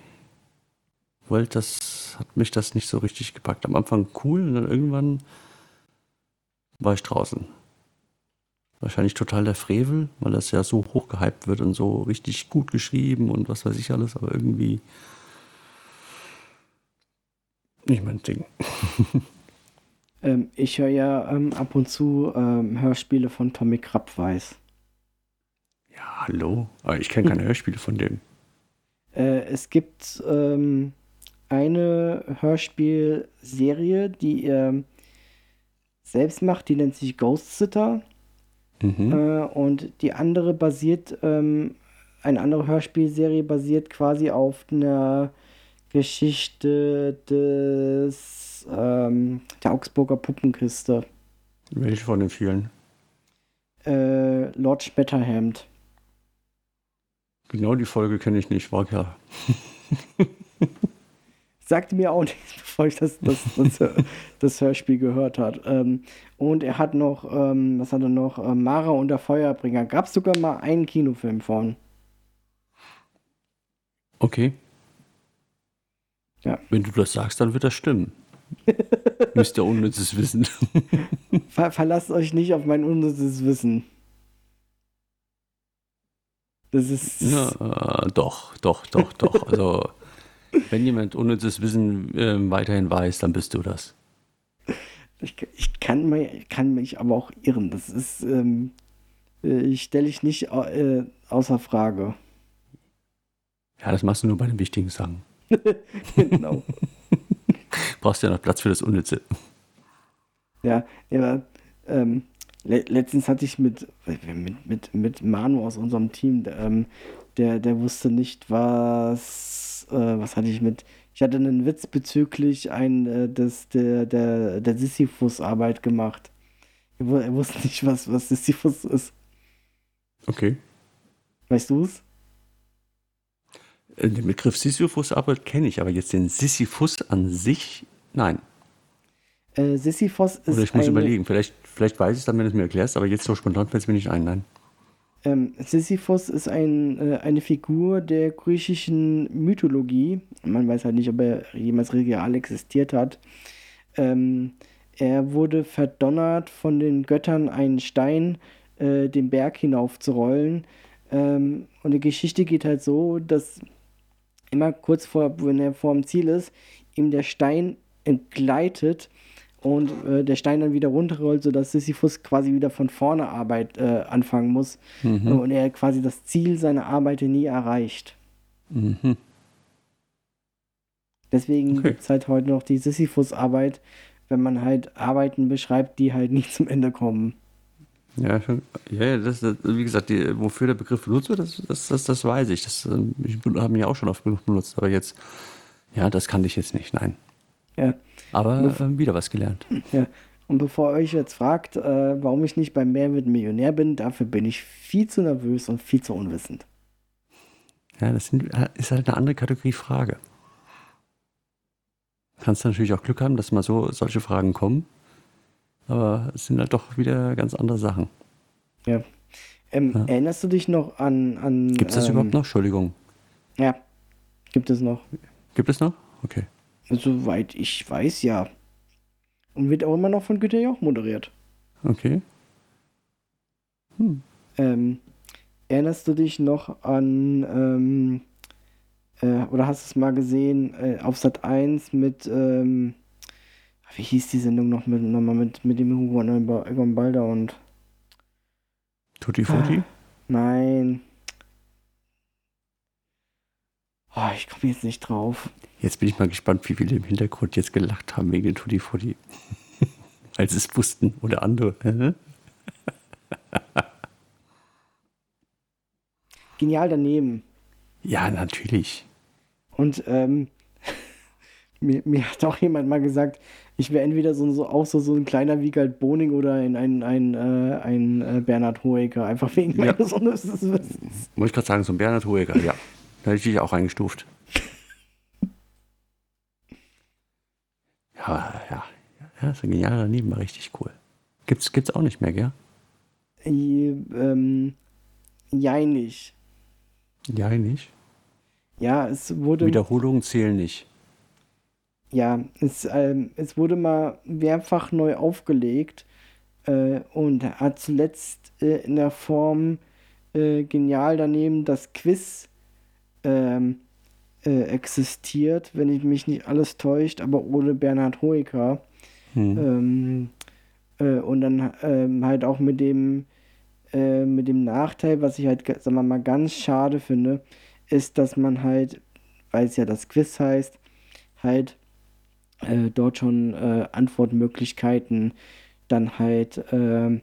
wollte das, hat mich das nicht so richtig gepackt. Am Anfang cool und dann irgendwann war ich draußen. Wahrscheinlich total der Frevel, weil das ja so hoch gehypt wird und so richtig gut geschrieben und was weiß ich alles, aber irgendwie nicht mein Ding. ähm, ich höre ja ähm, ab und zu ähm, Hörspiele von Tommy Krabweis. Ja, hallo. Aber ich kenne keine Hörspiele von dem. Äh, es gibt ähm, eine Hörspielserie, die er selbst macht, die nennt sich Ghost Sitter. Mhm. Äh, und die andere basiert, ähm, eine andere Hörspielserie basiert quasi auf einer Geschichte des ähm, der Augsburger Puppenkiste. Welche von den vielen? Äh, Lord Spetterhemd. Genau die Folge kenne ich nicht, war klar. Sagte mir auch nichts, bevor ich das, das, das, das Hörspiel gehört habe. Ähm, und er hat noch, ähm, was hat er noch? Äh, Mara und der Feuerbringer. Gab es sogar mal einen Kinofilm von. Okay. Ja. Wenn du das sagst, dann wird das stimmen. Müsst ihr unnützes Wissen. Ver verlasst euch nicht auf mein unnützes Wissen. Das ist. Ja, äh, doch, doch, doch, doch. Also, wenn jemand unnützes Wissen äh, weiterhin weiß, dann bist du das. Ich, ich kann, mich, kann mich aber auch irren. Das ist. Ähm, äh, ich stelle ich nicht äh, außer Frage. Ja, das machst du nur bei den wichtigen Sachen. genau. Brauchst ja noch Platz für das Unnütze. Ja, ja ähm, le letztens hatte ich mit, mit, mit, mit Manu aus unserem Team, ähm, der, der wusste nicht, was, äh, was hatte ich mit, ich hatte einen Witz bezüglich ein, äh, des, der, der, der Sisyphus-Arbeit gemacht. Er, er, wusste nicht, was, was Sisyphus ist. Okay. Weißt du es? Den Begriff Sisyphus-Arbeit kenne ich, aber jetzt den Sisyphus an sich, nein. Äh, Sisyphus ist. Oder ich muss eine, überlegen, vielleicht, vielleicht weiß ich es dann, wenn du es mir erklärst, aber jetzt so spontan fällt es mir nicht ein, nein. Ähm, Sisyphus ist ein, äh, eine Figur der griechischen Mythologie. Man weiß halt nicht, ob er jemals real existiert hat. Ähm, er wurde verdonnert von den Göttern, einen Stein äh, den Berg hinaufzurollen. Ähm, und die Geschichte geht halt so, dass immer kurz vor, wenn er vor dem Ziel ist, ihm der Stein entgleitet und äh, der Stein dann wieder runterrollt, sodass Sisyphus quasi wieder von vorne Arbeit äh, anfangen muss mhm. und er quasi das Ziel seiner Arbeit nie erreicht. Mhm. Deswegen okay. gibt es halt heute noch die Sisyphus-Arbeit, wenn man halt Arbeiten beschreibt, die halt nicht zum Ende kommen. Ja, schon, ja, das, das, wie gesagt, die, wofür der Begriff benutzt wird, das, das, das, das weiß ich. Das, ähm, ich habe ja auch schon oft benutzt, aber jetzt, ja, das kannte ich jetzt nicht, nein. Ja. Aber äh, wieder was gelernt. Ja. Und bevor ihr euch jetzt fragt, äh, warum ich nicht beim Mehr mit Millionär bin, dafür bin ich viel zu nervös und viel zu unwissend. Ja, das sind, ist halt eine andere Kategorie Frage. Kannst du natürlich auch Glück haben, dass mal so solche Fragen kommen. Aber es sind halt doch wieder ganz andere Sachen. Ja. Ähm, Ja. Erinnerst du dich noch an. an Gibt es das ähm, überhaupt noch? Entschuldigung. Ja, gibt es noch. Gibt es noch? Okay. Soweit ich weiß, ja. Und wird auch immer noch von Güter Jauch moderiert. Okay. Hm. Ähm, erinnerst du dich noch an, ähm, äh, oder hast du es mal gesehen, äh, auf Sat 1 mit, ähm, wie hieß die Sendung noch mit, nochmal mit, mit dem Hugo und Egon Balder und, Tutti Frutti? nein. Oh, ich komme jetzt nicht drauf. Jetzt bin ich mal gespannt, wie viele im Hintergrund jetzt gelacht haben wegen den Tutti Frutti. Als es wussten. Oder andere. Genial daneben. Ja, natürlich. Und ähm, mir, mir hat auch jemand mal gesagt, ich wäre entweder so, so auch so, so ein kleiner Wiegald Boning oder ein, ein, ein, äh, ein äh, Bernhard Hoeker, einfach wegen Ja. meines Unwissens. Muss ich gerade sagen, so ein Bernhard Hoeker, ja. Da hätte ich dich auch eingestuft. Ja, ja. Ja, ist ein genialer daneben, war richtig cool. Gibt's, gibt's auch nicht mehr, gell? Äh, ähm, jeinig. Ja, nicht. Ja, es wurde, Wiederholungen zählen nicht. Ja, es, ähm, es wurde mal mehrfach neu aufgelegt äh, und hat zuletzt äh, in der Form äh, genial daneben das Quiz ähm, äh, existiert, wenn ich mich nicht alles täuscht, aber ohne Bernhard Hoeker. Hm. Ähm, äh, und dann ähm, halt auch mit dem, äh, mit dem Nachteil, was ich halt, sagen wir mal, ganz schade finde, ist, dass man halt, weil es ja das Quiz heißt, halt äh, dort schon äh, Antwortmöglichkeiten dann halt ähm,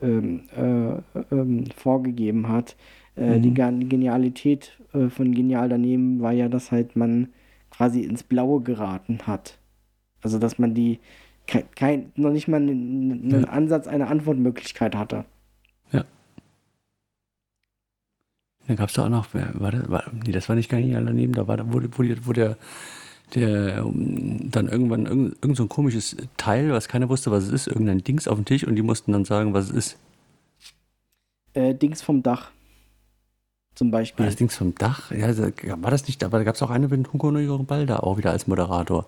ähm, äh, ähm, vorgegeben hat. Äh, Die Mhm. Gan- Genialität äh, von Genial daneben war ja, dass halt man quasi ins Blaue geraten hat. Also dass man die kein, kein, noch nicht mal einen, einen Ja. Ansatz einer Antwortmöglichkeit hatte. Da gab es doch auch noch, war das, war, nee, das war nicht genial daneben, da war, da- wo, wo, die- wo der, der um, dann irgendwann irgend, irgend so ein komisches Teil, was keiner wusste, was es ist, irgendein Dings auf dem Tisch und die mussten dann sagen, was es ist. Äh, Dings vom Dach. Zum War Beispiel. das Dings vom Dach? Ja, da- war das nicht, aber da gab es auch eine mit Hugo und Balda auch wieder als Moderator.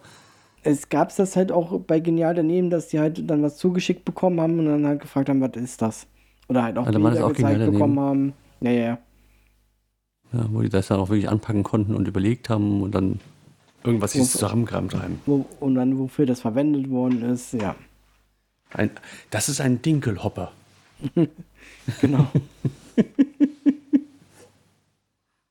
Es gab das halt auch bei Genial daneben, dass die halt dann was zugeschickt bekommen haben und dann halt gefragt haben, was ist das? Oder halt auch Also war Bilder auch gezeigt bekommen haben. Ja, ja, ja. Ja, wo die das dann auch wirklich anpacken konnten und überlegt haben und dann irgendwas sich Und- zusammengekramt haben. Wo, und dann wofür das verwendet worden ist, ja. Ein, das ist ein Dinkelhopper. Genau.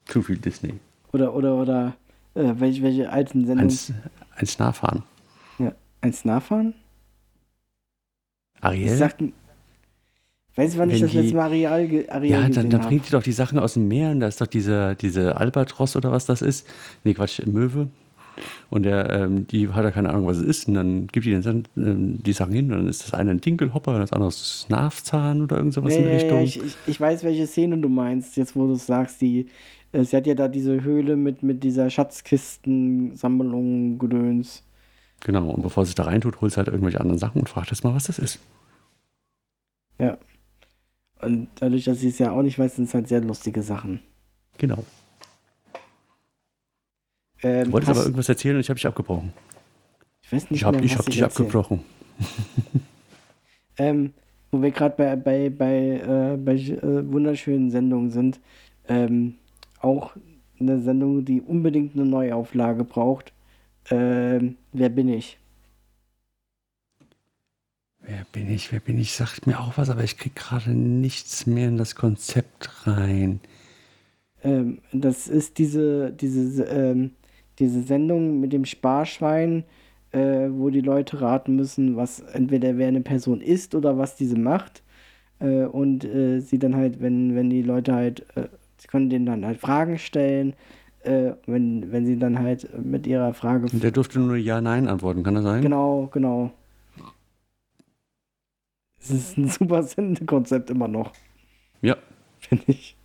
Zu viel Disney. oder, oder, oder, äh, welche, welche alten Ein, Sendungen? S- ein Snarfahren. Ja. Ein Snarfahren? Ich Ariel? sag, weiß wann ich Wenn das die- letzte Mal Areal, Areal Ja, dann, dann bringt die doch die Sachen aus dem Meer und da ist doch diese, diese Albatros oder was das ist. Nee, Quatsch, Möwe. Und der, ähm, die hat ja keine Ahnung, was es ist. Und dann gibt die den, ähm, die Sachen hin und dann ist das eine ein Dinkelhopper und das andere ist Snarfzahn oder irgend sowas Ja, in ja, der ja, Richtung. ich, ich, ich weiß, welche Szene du meinst, jetzt wo du es sagst. Die, äh, sie hat ja da diese Höhle mit, mit dieser Schatzkisten-Sammlung, Gedöns. Genau, und bevor sie es da reintut, holt sie halt irgendwelche anderen Sachen und fragt jetzt mal, was das ist. Ja. Und dadurch, dass sie es ja auch nicht weiß, sind es halt sehr lustige Sachen. Genau. Ähm, Du wolltest hast- aber irgendwas erzählen und ich habe dich abgebrochen. ich weiß nicht Ich habe hab dich abgebrochen. Ähm, wo wir gerade bei, bei, bei, äh, bei äh, wunderschönen Sendungen sind, ähm, auch eine Sendung, die unbedingt eine Neuauflage braucht. Ähm, wer bin ich? Wer bin ich? Wer bin ich? Sagt mir auch was, aber ich krieg gerade nichts mehr in das Konzept rein. Ähm, das ist diese, diese, ähm, diese Sendung mit dem Sparschwein, äh, wo die Leute raten müssen, was entweder wer eine Person ist oder was diese macht. Äh, und äh, sie dann halt, wenn, wenn die Leute halt, äh, sie können denen dann halt Fragen stellen, äh, wenn, wenn sie dann halt mit ihrer Frage. Und der durfte nur Ja, Nein antworten, kann das sein? Genau, genau. Es ist ein super Sendekonzept immer noch, Ja. finde ich.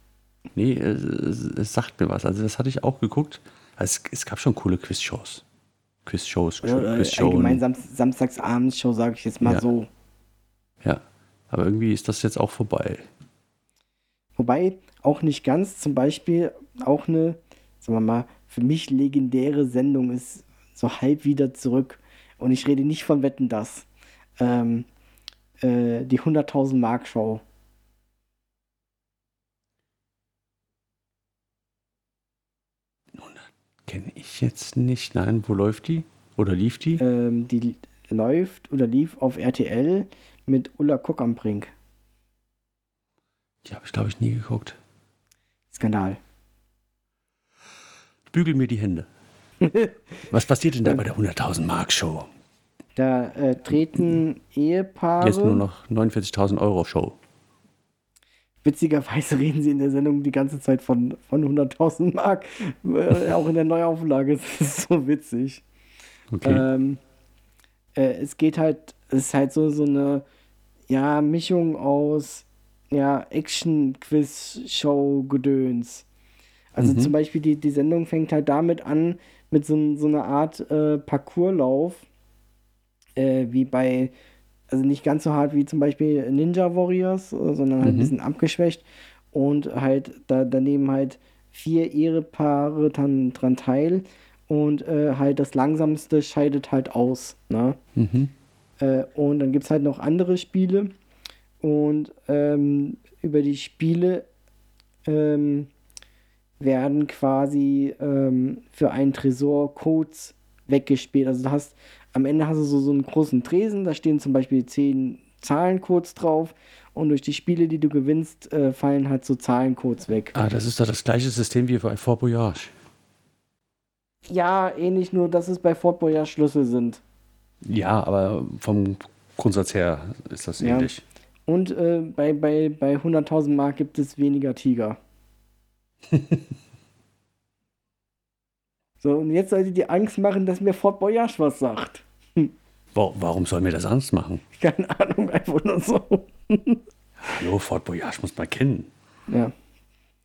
Nee, es, es, es sagt mir was. Also das hatte ich auch geguckt. Es, es gab schon coole Quizshows. Quizshows, Oder, äh, allgemein Sam Samstagsabendshow, sage ich jetzt mal Ja. so. Ja. Aber irgendwie ist das jetzt auch vorbei. Wobei auch nicht ganz, zum Beispiel auch eine, sagen wir mal, für mich legendäre Sendung ist so halb wieder zurück. Und ich rede nicht von Wetten das. Ähm, äh, die 100.000 Mark Show. Kenne ich jetzt nicht. Nein, wo läuft die? Oder lief die? Ähm, die läuft oder lief auf RTL mit Ulla Kuck am Brink. Die habe ich, glaube ich, nie geguckt. Skandal. Bügel mir die Hände. Was passiert denn da bei der 100.000 Mark Show? Da äh, treten Ehepaare. Jetzt nur noch 49.000 Euro Show. Witzigerweise reden sie in der Sendung die ganze Zeit von, von 100.000 Mark. Äh, auch in der Neuauflage. Das ist so witzig. Okay. Ähm, äh, es geht halt, es ist halt so, so eine ja, Mischung aus ja, Action-Quiz-Show-Gedöns. Also Mhm. zum Beispiel die, die Sendung fängt halt damit an, mit so, so einer Art äh, Parcourslauf, äh, wie bei, also nicht ganz so hart wie zum Beispiel Ninja Warriors, äh, sondern halt ein Mhm. bisschen abgeschwächt und halt da, daneben halt vier Ehepaare dran, dran teil und äh, halt das langsamste scheidet halt aus. Ne? mhm. Äh, und dann gibt es halt noch andere Spiele. Und ähm, über die Spiele ähm, werden quasi ähm, für einen Tresor Codes weggespielt. Also du hast am Ende hast du so, so einen großen Tresen, da stehen zum Beispiel zehn Zahlencodes drauf und durch die Spiele, die du gewinnst, äh, fallen halt so Zahlencodes weg. Ah, das ist doch das gleiche System wie bei Fort Boyage. Ja, ähnlich nur, dass es bei Fort Boyard Schlüssel sind. Ja, aber vom Grundsatz her ist das Ja. ähnlich. Und äh, bei, bei, bei 100.000 Mark gibt es weniger Tiger. so, und jetzt sollte die Angst machen, dass mir Fort Boyage was sagt. Wa- Warum soll mir das Angst machen? Keine Ahnung, einfach nur so. Hallo, Fort Boyage muss man kennen. Ja.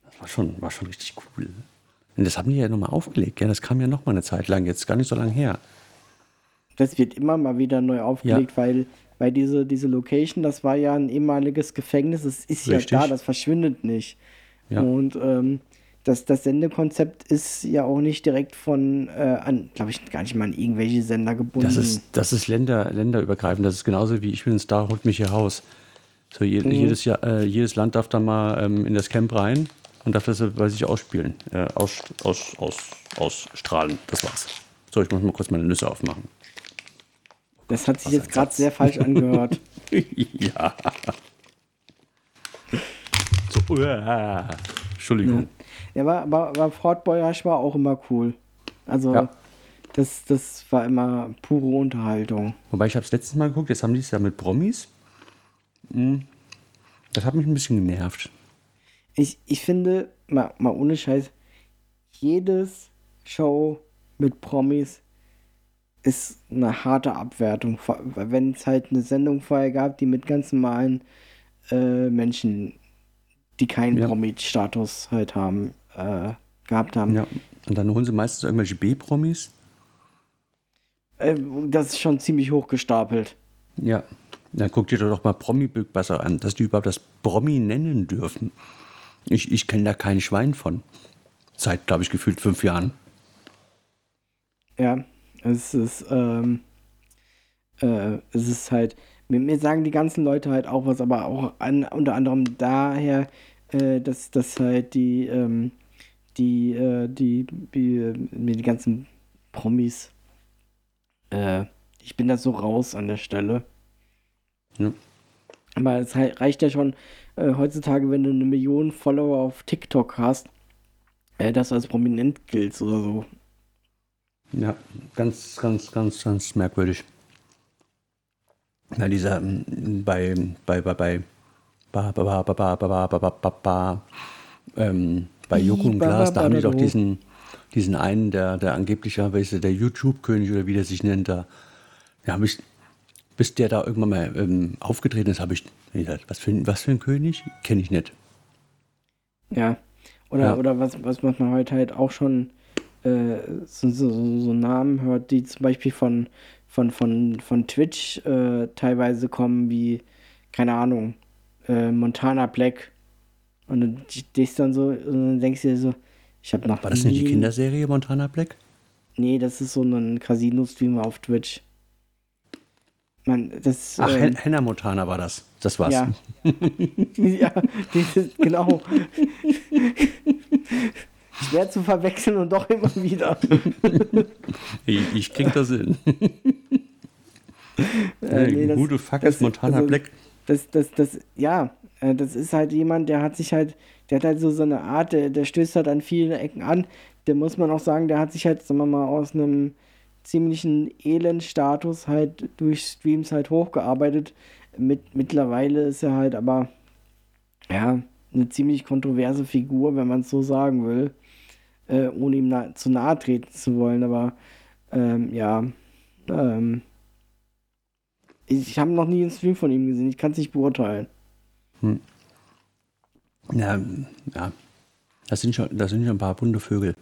Das war schon, war schon richtig cool. Und das haben die ja nochmal aufgelegt. Ja, das kam ja nochmal eine Zeit lang, jetzt gar nicht so lange her. Das wird immer mal wieder neu aufgelegt, weil, weil diese, diese Location, das war ja ein ehemaliges Gefängnis, es ist Richtig. ja da, das verschwindet nicht. Ja. Und ähm, das, das Sendekonzept ist ja auch nicht direkt von, äh, an, glaube ich, gar nicht mal an irgendwelche Sender gebunden. Das ist, das ist Länder, länderübergreifend. Das ist genauso wie ich bin ein Star, holt mich hier raus. So je, Mhm. jedes, Jahr, äh, jedes Land darf da mal ähm, in das Camp rein und darf das bei sich ausspielen. Äh, aus, aus, aus, ausstrahlen. Das war's. So, ich muss mal kurz meine Nüsse aufmachen. Das hat sich Was jetzt gerade sehr falsch angehört. ja. So, uah. Entschuldigung. ja, aber, aber, aber Fort Boyage war auch immer cool. Also, Ja. das, das war immer pure Unterhaltung. Wobei ich habe es letztes Mal geguckt, jetzt haben die es ja mit Promis. Hm, Das hat mich ein bisschen genervt. Ich, ich finde, mal, mal ohne Scheiß, jedes Show mit Promis ist eine harte Abwertung. Wenn es halt eine Sendung vorher gab, die mit ganz normalen äh, Menschen, die keinen Ja. Promi-Status halt haben, äh, gehabt haben. Ja. Und dann holen sie meistens irgendwelche B-Promis. Äh, das ist schon ziemlich hoch gestapelt. Ja. Dann guck dir doch mal Promi Big Brother an, dass die überhaupt das Promi nennen dürfen. Ich, ich kenne da kein Schwein von. Seit, glaube ich, gefühlt fünf Jahren. Ja, es ist, ähm, äh, es ist halt, mir, mir sagen die ganzen Leute halt auch was, aber auch an, unter anderem daher, äh, dass, dass halt die, ähm, die, äh, die, die, äh, mir die ganzen Promis, äh, ich bin da so raus an der Stelle. Ja. Aber es rei- reicht ja schon äh, heutzutage, wenn du eine Million Follower auf TikTok hast, äh, dass du als prominent giltst oder so. Ja, ganz, ganz, ganz, ganz merkwürdig. Na, dieser, ähm, bei, bei, bei, bei ba, ba, ba, ba, ba, ba, ba, ba, ba, ba. Ähm, bei Joko und Glas, da haben die doch diesen, diesen einen, der, der angeblich, ja, weißt du, der YouTube-König oder wie der sich nennt, da, ja, habe ich, bis der da irgendwann mal ähm, aufgetreten ist, habe ich gesagt, was für, was für ein König? Kenne ich nicht. Ja. Oder, ja. oder was, was man heute halt auch schon äh, so, so, so, Namen hört, die zum Beispiel von, von, von, von Twitch äh, teilweise kommen, wie, keine Ahnung, äh, Montana Black. Und du stehst dann so und dann denkst du dir so, ich habe noch. War das nicht die Kinderserie Montana Black? Nee, das ist so ein Casino-Streamer auf Twitch. Man, das, Ach, ähm, Hannah Montana war das. Das war's. Ja, ja dieses, genau. Schwer zu verwechseln und doch immer wieder. ich, ich krieg das hin. Äh, nee, Gute Fuck ist Montana also, Black. Das, das, das, ja, äh, das ist halt jemand, der hat sich halt, der hat halt so, so eine Art, der, der stößt halt an vielen Ecken an. Der muss man auch sagen, der hat sich halt, sagen wir mal, aus einem ziemlichen Elendstatus halt durch Streams halt hochgearbeitet. Mit, mittlerweile ist er halt aber, ja, eine ziemlich kontroverse Figur, wenn man es so sagen will, äh, ohne ihm na zu nahe treten zu wollen. Aber ähm, ja, ähm, ich habe noch nie einen Stream von ihm gesehen. Ich kann es nicht beurteilen. Hm. Ja, ja. Das sind schon, das sind schon ein paar bunte Vögel.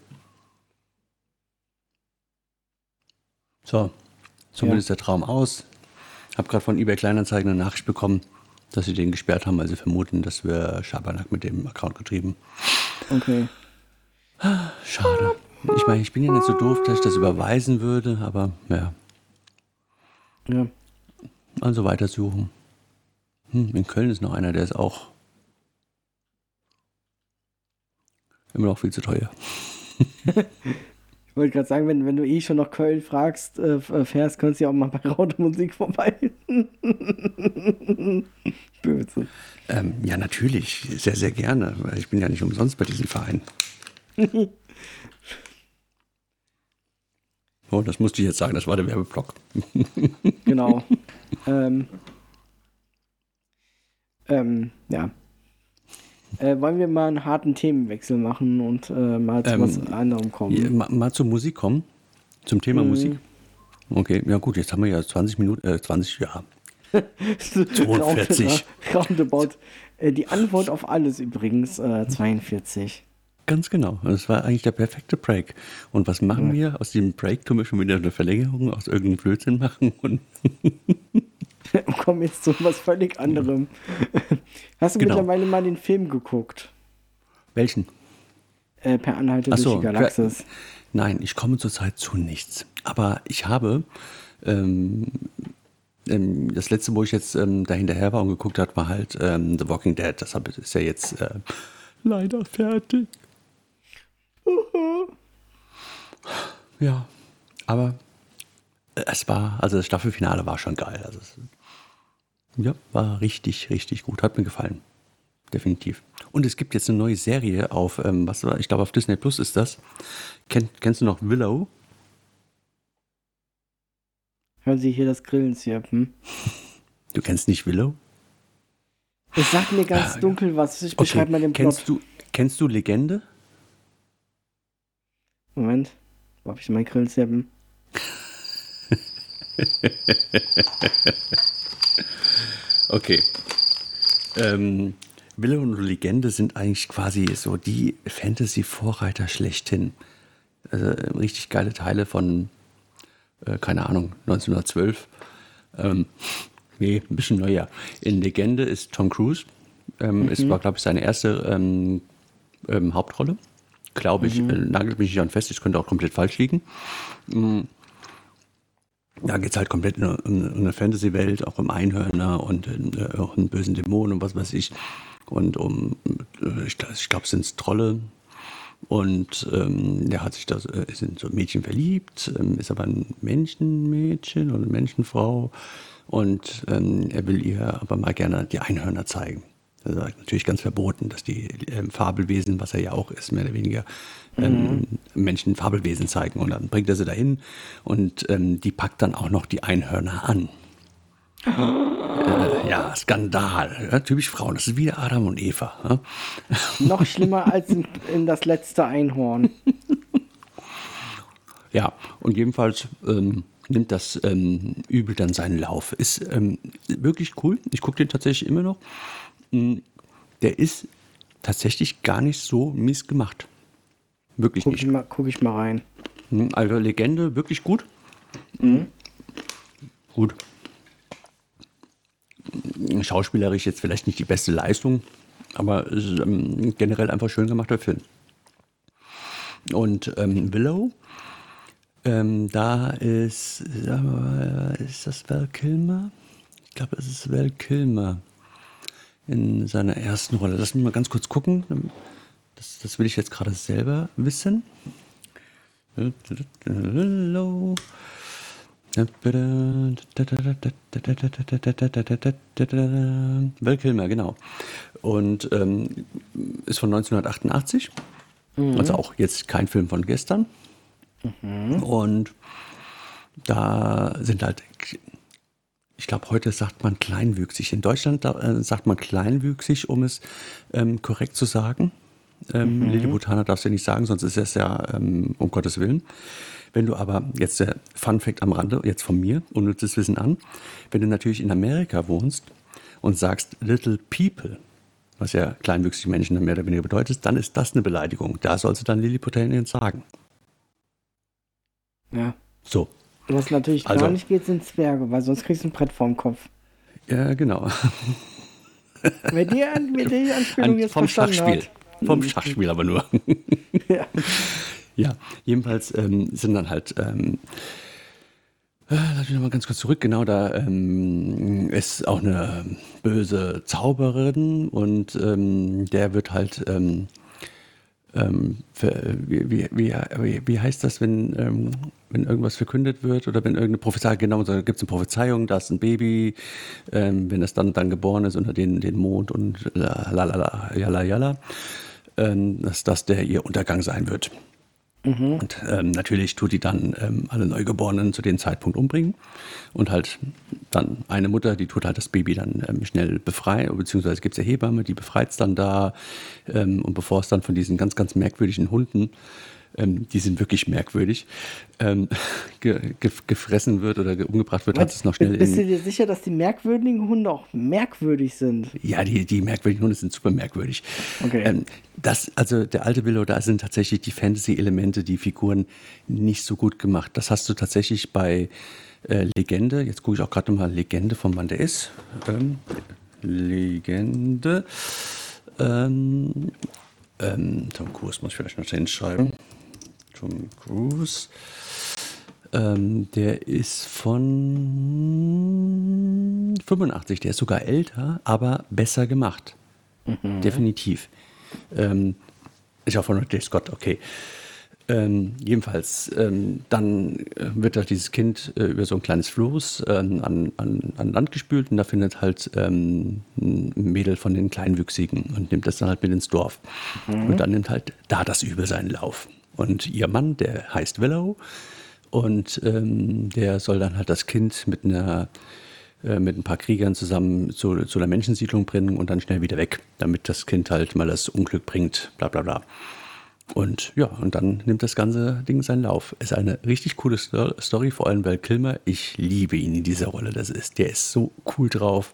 So, somit ja. der Traum aus. Habe gerade von eBay Kleinanzeigen eine Nachricht bekommen, dass sie den gesperrt haben, weil sie vermuten, dass wir Schabernack mit dem Account getrieben. Okay. Schade. Ich meine, ich bin ja nicht so doof, dass ich das überweisen würde, aber ja. Ja. Also weitersuchen. Hm, in Köln ist noch einer, der ist auch immer noch viel zu teuer. ich wollte gerade sagen, wenn, wenn du eh schon nach Köln fragst, äh, äh fährst, könntest du ja auch mal bei Rautemusik vorbei. Böse. Ähm, ja, natürlich. Sehr, sehr gerne. Weil ich bin ja nicht umsonst bei diesem Verein. oh, das musste ich jetzt sagen. Das war der Werbeblock. genau. ähm, ähm, ja. Äh, wollen wir mal einen harten Themenwechsel machen und äh, mal zu ähm, was anderem kommen? Mal, mal, zur Musik kommen? Zum Thema mhm. Musik? Okay, ja gut, jetzt haben wir ja 20 Minuten, äh, 20, ja. 42. Roundabout. Äh, die Antwort auf alles übrigens, äh, 42. Ganz genau. Das war eigentlich der perfekte Break. Und was machen ja. wir? Aus diesem Break tun wir schon wieder eine Verlängerung aus irgendeinem Blödsinn machen. Und kommen jetzt zu was völlig anderem. Hast du genau. mittlerweile mal den Film geguckt? Welchen? Äh, per Anhalte Ach durch die Galaxis. nein, ich komme zurzeit zu nichts. Aber ich habe ähm, ähm, das letzte, wo ich jetzt ähm, dahinterher war und geguckt habe, war halt ähm, The Walking Dead. Das ist ja jetzt äh, leider fertig. ja, aber es war, also das Staffelfinale war schon geil. Also es, ja, war richtig, richtig gut. Hat mir gefallen. Definitiv. Und es gibt jetzt eine neue Serie auf, ähm, was ich glaube auf Disney Plus ist das. Kenn, kennst du noch Willow? Hören Sie hier das Grillen zirpen? Du kennst nicht Willow? Es sagt mir ganz ah, dunkel was. Ich beschreibe okay. mal den Plot. Kennst du, kennst du Legende? Moment. Wo habe ich mein Grillen zirpen? okay. Ähm, Wille und Legende sind eigentlich quasi so die Fantasy-Vorreiter schlechthin. Also richtig geile Teile von, äh, keine Ahnung, 1912. Ähm, nee, ein bisschen neuer. In Legende ist Tom Cruise. Ähm, mhm. Es war, glaube ich, seine erste ähm, ähm Hauptrolle. Glaube ich, mhm. äh, nagelt mich nicht an fest, ich könnte auch komplett falsch liegen. Mhm. Da geht es halt komplett in eine, in eine Fantasy-Welt, auch um Einhörner und äh, auch einen bösen Dämonen und was weiß ich. Und um, äh, ich, ich glaube, es sind Trolle. Und ähm, der hat sich da, äh, ist in so ein Mädchen verliebt, ähm, ist aber ein Menschenmädchen oder eine Menschenfrau. Und ähm, er will ihr aber mal gerne die Einhörner zeigen. Ist natürlich ganz verboten, dass die ähm, Fabelwesen, was er ja auch ist, mehr oder weniger, ähm, mhm. Menschen Fabelwesen zeigen. Und dann bringt er sie dahin und ähm, die packt dann auch noch die Einhörner an. äh, ja, Skandal. Ja, typisch Frauen. Das ist wieder Adam und Eva. Ja? Noch schlimmer als in, in das letzte Einhorn. Ja, und jedenfalls ähm, nimmt das ähm, Übel dann seinen Lauf. Ist ähm, wirklich cool. Ich gucke den tatsächlich immer noch. Der ist tatsächlich gar nicht so mies gemacht. Wirklich Guck nicht. ich, mal, guck ich mal rein. Mm, Also Legende, wirklich gut. Mm, Gut. Schauspielerisch jetzt vielleicht nicht die beste Leistung, aber es ist ähm, generell einfach schön gemachter Film. Und ähm, Willow, ähm, da ist, mal, ist das Val Kilmer? Ich glaube, es ist Val Kilmer in seiner ersten Rolle. Lass mich mal ganz kurz gucken. Das, das will ich jetzt gerade selber wissen. Willow. Val Kilmer, genau. Und ähm, ist von 1988. Also auch jetzt kein Film von gestern. Und da sind halt, ich glaube, heute sagt man kleinwüchsig. In Deutschland äh, sagt man kleinwüchsig, um es ähm, korrekt zu sagen. Ähm, Lilliputaner darfst du nicht sagen, sonst ist es ja ähm, um Gottes Willen. Wenn du aber, jetzt der Fun Fact am Rande, jetzt von mir, unnützes Wissen an, wenn du natürlich in Amerika wohnst und sagst Little People, was ja kleinwüchsige Menschen dann mehr oder weniger bedeutet, dann ist das eine Beleidigung. Da sollst du dann Lilliputanian sagen. Ja. So, Was natürlich Also- gar nicht geht, sind Zwerge, weil sonst kriegst du ein Brett vorm Kopf. ja, genau. Wer die, an, wer die Anspielung An, jetzt vom Schachspiel. hat. Vom Schachspiel aber nur. Ja. Ja, jedenfalls ähm, sind dann halt, ähm, äh, lass mich noch mal ganz kurz zurück, genau, da ähm, ist auch eine böse Zauberin und ähm, der wird halt, ähm, ähm, ver- wie, wie, wie, wie, wie heißt das, wenn, ähm, wenn irgendwas verkündet wird oder wenn irgendeine Prophezeiung, genau, da gibt es eine Prophezeiung, da ist ein Baby, ähm, wenn das dann, dann geboren ist unter den, den Mond und la la la, ähm, dass das der ihr Untergang sein wird. Und ähm, natürlich tut die dann ähm, alle Neugeborenen zu dem Zeitpunkt umbringen. Und halt dann eine Mutter, die tut halt das Baby dann ähm, schnell befreien, beziehungsweise gibt es eine Hebamme, die befreit es dann da. Ähm, und bevor es dann von diesen ganz, ganz merkwürdigen Hunden, ähm, die sind wirklich merkwürdig, ähm, ge ge gefressen wird oder ge- umgebracht wird, hat es noch schnell Bist du dir sicher, dass die merkwürdigen Hunde auch merkwürdig sind? Ja, die, die merkwürdigen Hunde sind super merkwürdig. Okay. Ähm, das, also der alte Willow, da sind tatsächlich die Fantasy-Elemente, die Figuren nicht so gut gemacht. Das hast du tatsächlich bei äh, Legende. Jetzt gucke ich auch gerade mal Legende von wann der ist. Ähm, Legende. Ähm, ähm, Tom Cruise muss ich vielleicht noch hinschreiben. Tom Cruise. Ähm, der ist von 85, der ist sogar älter, aber besser gemacht. Definitiv. Ähm, ist auch von Ridley Scott, okay. Ähm, jedenfalls, ähm, dann äh, wird da dieses Kind äh, über so ein kleines Floß ähm, an, an, an Land gespült und da findet halt ähm, ein Mädel von den Kleinwüchsigen und nimmt das dann halt mit ins Dorf. Und dann nimmt halt da das Übel seinen Lauf. Und ihr Mann, der heißt Willow und ähm, der soll dann halt das Kind mit einer äh, mit ein paar Kriegern zusammen zu, zu einer Menschensiedlung bringen und dann schnell wieder weg, damit das Kind halt mal das Unglück bringt, bla bla bla. Und ja, und dann nimmt das ganze Ding seinen Lauf. Ist eine richtig coole Sto- Story, vor allem weil Kilmer, ich liebe ihn in dieser Rolle. Das ist, der ist so cool drauf.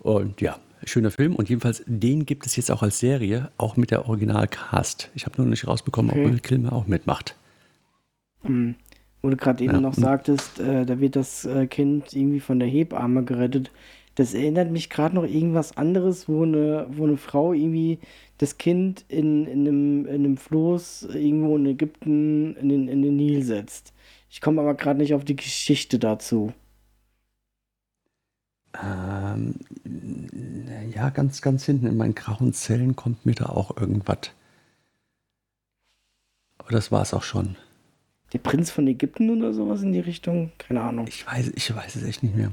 Und ja, schöner Film. Und jedenfalls, den gibt es jetzt auch als Serie, auch mit der Originalcast. Ich habe nur nicht rausbekommen, Okay. ob Will Kilmer auch mitmacht. Wo du gerade eben Ja. noch sagtest, äh, da wird das äh, Kind irgendwie von der Hebamme gerettet. Das erinnert mich gerade noch irgendwas anderes, wo eine, wo eine Frau irgendwie das Kind in, in, einem, in einem Floß irgendwo in Ägypten in den, in den Nil setzt. Ich komme aber gerade nicht auf die Geschichte dazu. Ähm, ja, ganz, ganz hinten in meinen grauen Zellen kommt mir da auch irgendwas. Aber das war es auch schon. Der Prinz von Ägypten oder sowas in die Richtung? Keine Ahnung. Ich weiß, ich weiß es echt nicht mehr.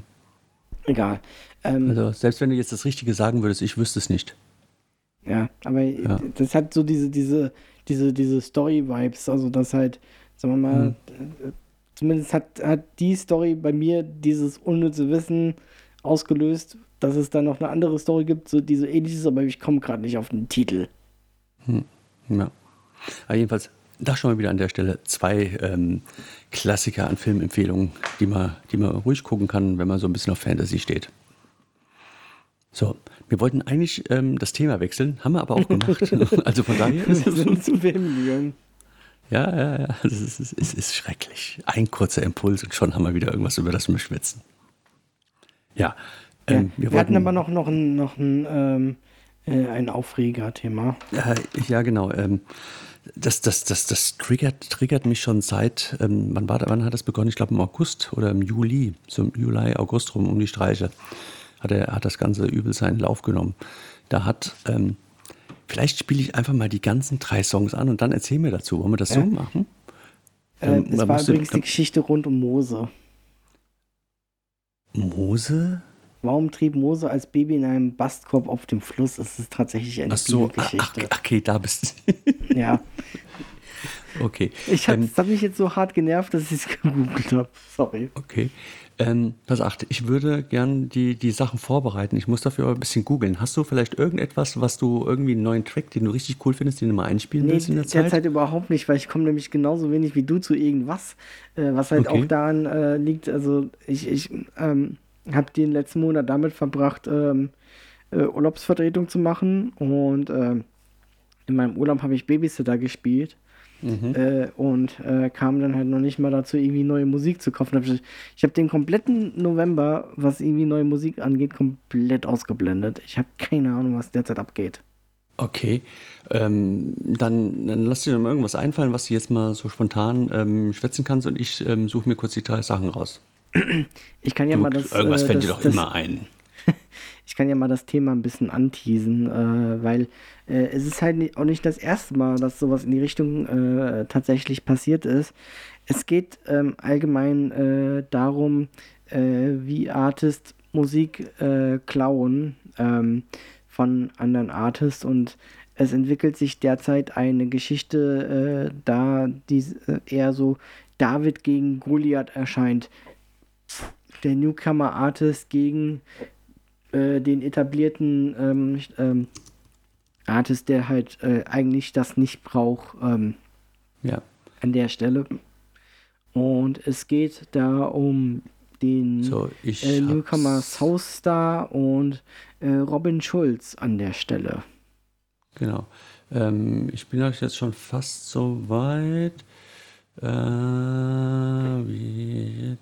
Egal. Ähm, Also, selbst wenn du jetzt das Richtige sagen würdest, ich wüsste es nicht. Ja, aber Ja. das hat so diese, diese, diese, diese Story-Vibes, also das halt, sagen wir mal, Hm. äh, zumindest hat, hat die Story bei mir dieses unnütze Wissen ausgelöst, dass es dann noch eine andere Story gibt, so, die so ähnlich ist, aber ich komme gerade nicht auf den Titel. Hm. Ja. Aber jedenfalls, da schon mal wieder an der Stelle zwei ähm, Klassiker an Filmempfehlungen, die man, die man ruhig gucken kann, wenn man so ein bisschen auf Fantasy steht. So, wir wollten eigentlich ähm, das Thema wechseln, haben wir aber auch gemacht. also von daher ist es zu Filmen gegangen. Ja, ja, ja, es ist, es ist schrecklich. Ein kurzer Impuls und schon haben wir wieder irgendwas, über das wir schwitzen. Ja, ähm, wir, wir hatten aber noch, noch ein, noch ein, ähm, äh, ein Aufreger-Thema. Ja, ja, genau. Ähm, das, das, das, das triggert, triggert mich schon seit, ähm, wann, war, wann hat das begonnen? Ich glaube im August oder im Juli, so im Juli, August rum um die Streiche, hat, er, hat das Ganze übel seinen Lauf genommen. Da hat, ähm, vielleicht spiele ich einfach mal die ganzen drei Songs an und dann erzähl mir dazu. Wollen wir das ja. so machen? Ähm, das war übrigens die Geschichte rund um Mose. Mose? Warum trieb Mose als Baby in einem Bastkorb auf dem Fluss? Das ist tatsächlich eine ach so, Geschichte. Ach, okay, da bist du. ja. Okay. Ich hab, ähm, das hat mich jetzt so hart genervt, dass ich es gegoogelt habe. Sorry. Okay. Ähm, pass achte, ich würde gern die, die Sachen vorbereiten. Ich muss dafür aber ein bisschen googeln. Hast du vielleicht irgendetwas, was du irgendwie einen neuen Track, den du richtig cool findest, den du mal einspielen nee, willst in der Zeit? Derzeit überhaupt nicht, weil ich komme nämlich genauso wenig wie du zu irgendwas, äh, was halt okay. auch daran äh, liegt. Also ich, ich ähm, habe den letzten Monat damit verbracht, ähm, äh, Urlaubsvertretung zu machen und äh, in meinem Urlaub habe ich Babysitter gespielt. Mhm. Äh, und äh, kam dann halt noch nicht mal dazu, irgendwie neue Musik zu kaufen. Ich, habe den kompletten November, was irgendwie neue Musik angeht, komplett ausgeblendet. Ich habe keine Ahnung, was derzeit abgeht. Okay, ähm, dann, dann lass dir mal irgendwas einfallen, was du jetzt mal so spontan ähm, schwätzen kannst und ich ähm, suche mir kurz die drei Sachen raus. Ich kann ja du, mal das. Irgendwas äh, fällt dir doch das, immer ein. Ich kann ja mal das Thema ein bisschen anteasen, äh, weil äh, es ist halt auch nicht das erste Mal, dass sowas in die Richtung äh, tatsächlich passiert ist. Es geht ähm, allgemein äh, darum, äh, wie Artists Musik klauen ähm, von anderen Artists und es entwickelt sich derzeit eine Geschichte da, die eher so David gegen Goliath erscheint der Newcomer Artist gegen äh, den etablierten ähm, ähm, Artist, der halt äh, eigentlich das nicht braucht. Ähm, ja. An der Stelle. Und es geht da um den so, äh, Newcomer Southstar und äh, Robin Schulz an der Stelle. Genau. Ähm, ich bin jetzt schon fast so weit. Äh, wie,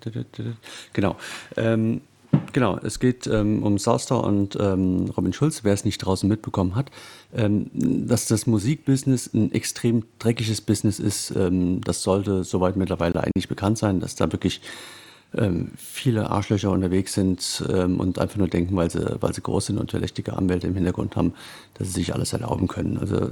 genau. Ähm, genau, es geht ähm, um Southstar und ähm, Robin Schulz, wer es nicht draußen mitbekommen hat, ähm, dass das Musikbusiness ein extrem dreckiges Business ist. Ähm, das sollte soweit mittlerweile eigentlich bekannt sein, dass da wirklich ähm, viele Arschlöcher unterwegs sind ähm, und einfach nur denken, weil sie, weil sie groß sind und verdächtige Anwälte im Hintergrund haben, dass sie sich alles erlauben können. Also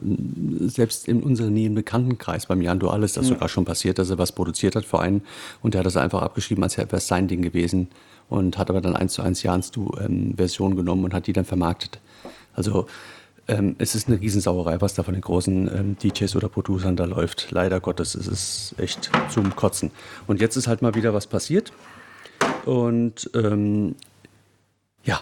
selbst in unserem näheren Bekanntenkreis beim Jan Dual ist das ja. sogar schon passiert, dass er was produziert hat für einen und der hat das einfach abgeschrieben, als wäre es sein Ding gewesen und hat aber dann eins zu eins Jans Du ähm, Version genommen und hat die dann vermarktet. Also ähm, es ist eine Riesensauerei, was da von den großen ähm, DJs oder Producern da läuft. Leider Gottes, es ist echt zum Kotzen. Und jetzt ist halt mal wieder was passiert. Und ähm, ja,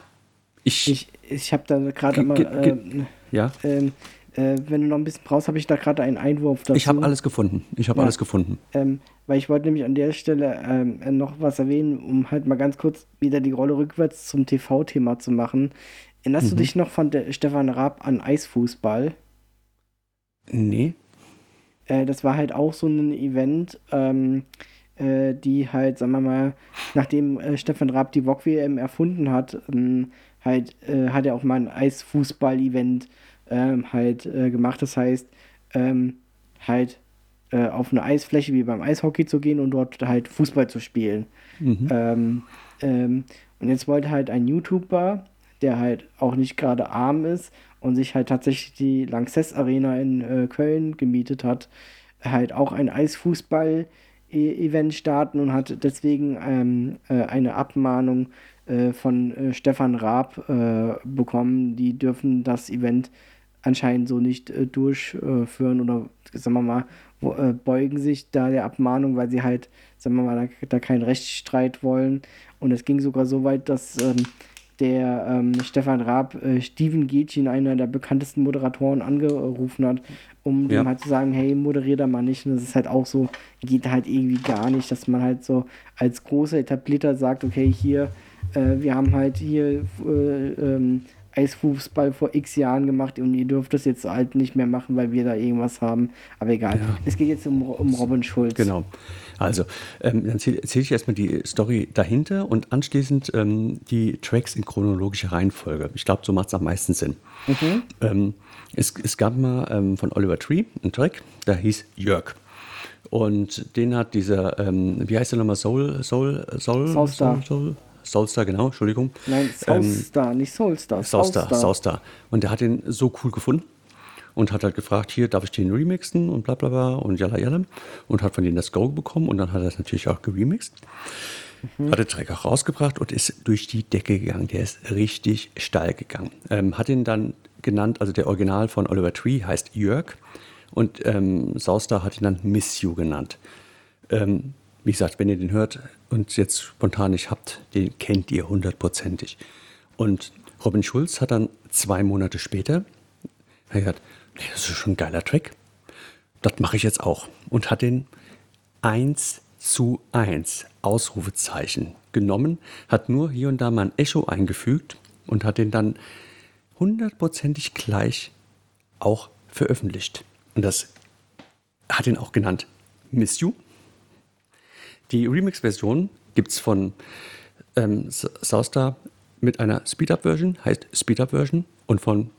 ich. Ich, ich habe da gerade mal. Äh, ja. Ähm, äh, wenn du noch ein bisschen brauchst, habe ich da gerade einen Einwurf dazu. Ich habe alles gefunden. Ich habe ja. alles gefunden. Ähm, weil ich wollte nämlich an der Stelle ähm, noch was erwähnen, um halt mal ganz kurz wieder die Rolle rückwärts zum TV-Thema zu machen. Erinnerst mhm. du dich noch von Stefan Raab an Eisfußball? Nee. Äh, das war halt auch so ein Event, ähm, äh, die halt, sagen wir mal, nachdem äh, Stefan Raab die VOG WM erfunden hat, ähm, halt äh, hat er auch mal ein Eisfußball-Event ähm, halt äh, gemacht. Das heißt, ähm, halt äh, auf eine Eisfläche wie beim Eishockey zu gehen und dort halt Fußball zu spielen. Mhm. Ähm, ähm, und jetzt wollte halt ein YouTuber der halt auch nicht gerade arm ist und sich halt tatsächlich die Lanxess Arena in äh, Köln gemietet hat, halt auch ein Eisfußball-Event starten und hat deswegen ähm, äh, eine Abmahnung äh, von äh, Stefan Raab äh, bekommen. Die dürfen das Event anscheinend so nicht äh, durchführen oder sagen wir mal, wo, beugen sich da der Abmahnung, weil sie halt, sagen wir mal, da, da keinen Rechtsstreit wollen. Und es ging sogar so weit, dass ähm, der ähm, Stefan Raab äh, Steven Gätchen, einer der bekanntesten Moderatoren, angerufen hat, um ja. dem halt zu sagen, hey, moderier da mal nicht. Und das ist halt auch so, geht halt irgendwie gar nicht, dass man halt so als großer Etablierter sagt, okay, hier, äh, wir haben halt hier äh, ähm, Eisfußball vor x Jahren gemacht und ihr dürft das jetzt halt nicht mehr machen, weil wir da irgendwas haben. Aber egal. Ja. Es geht jetzt um, um Robin Schulz. Genau. Also, ähm, dann erzähle ich erstmal die Story dahinter und anschließend ähm, die Tracks in chronologischer Reihenfolge. Ich glaube, so macht es am meisten Sinn. Mhm. Ähm, es, es, gab mal ähm, von Oliver Tree einen Track, der hieß Jörg. Und den hat dieser, ähm, wie heißt der nochmal, Soul, Soul, Soul, Soulstar. Soul, Soul, Soulstar, genau, Entschuldigung. Nein, Soulstar, ähm, nicht Soulstar. Soulstar, Soulstar. Und der hat ihn so cool gefunden und hat halt gefragt, hier darf ich den remixen und bla bla bla und jalla jalla und hat von denen das Go bekommen und dann hat er es natürlich auch geremixed. Mhm. Hat den Track auch rausgebracht und ist durch die Decke gegangen. Der ist richtig steil gegangen. Ähm, hat ihn dann genannt, also der Original von Oliver Tree heißt Jörg und ähm, Soulstar hat ihn dann Miss You genannt. Ähm, wie gesagt, wenn ihr den hört und jetzt spontan nicht habt, den kennt ihr hundertprozentig. Und Robin Schulz hat dann zwei Monate später gesagt, das ist schon ein geiler Track. Das mache ich jetzt auch. Und hat den 1 zu 1 Ausrufezeichen genommen, hat nur hier und da mal ein Echo eingefügt und hat den dann hundertprozentig gleich auch veröffentlicht. Und das hat ihn auch genannt Miss You die Remix-Version gibt es von ähm, Soustar mit einer Speed-Up-Version, heißt Speed-Up-Version, und von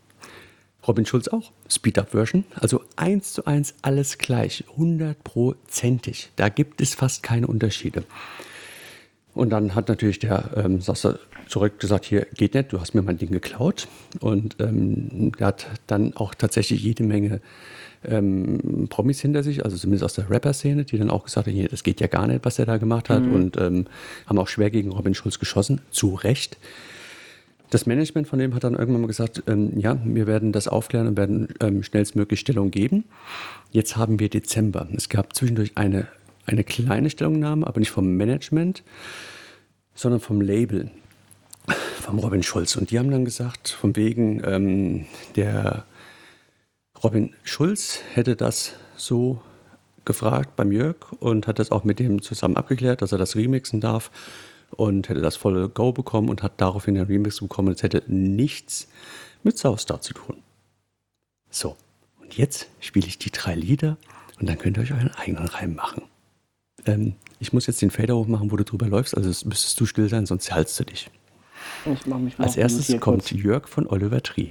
Robin Schulz auch Speed-Up-Version. Also eins zu eins alles gleich, hundertprozentig. Da gibt es fast keine Unterschiede. Und dann hat natürlich der ähm, Sasser zurück gesagt, hier geht nicht, du hast mir mein Ding geklaut. Und ähm, er hat dann auch tatsächlich jede Menge ähm, Promis hinter sich, also zumindest aus der Rapper-Szene, die dann auch gesagt haben, hier, das geht ja gar nicht, was er da gemacht hat. Mhm. Und ähm, haben auch schwer gegen Robin Schulz geschossen, zu Recht. Das Management von dem hat dann irgendwann mal gesagt, ähm, ja, wir werden das aufklären und werden ähm, schnellstmöglich Stellung geben. Jetzt haben wir Dezember. Es gab zwischendurch eine, eine kleine Stellungnahme, aber nicht vom Management, sondern vom Label, vom Robin Schulz. Und die haben dann gesagt, von wegen ähm, der Robin Schulz hätte das so gefragt beim Jörg und hat das auch mit dem zusammen abgeklärt, dass er das remixen darf und hätte das volle Go bekommen und hat daraufhin den Remix bekommen. Es hätte nichts mit Southstar zu tun. So, und jetzt spiele ich die drei Lieder und dann könnt ihr euch euren eigenen Reim machen. Ähm, ich muss jetzt den Fader hochmachen, wo du drüber läufst, also müsstest du still sein, sonst haltst du dich. Als erstes kommt kurz. Jörg von Oliver Tree.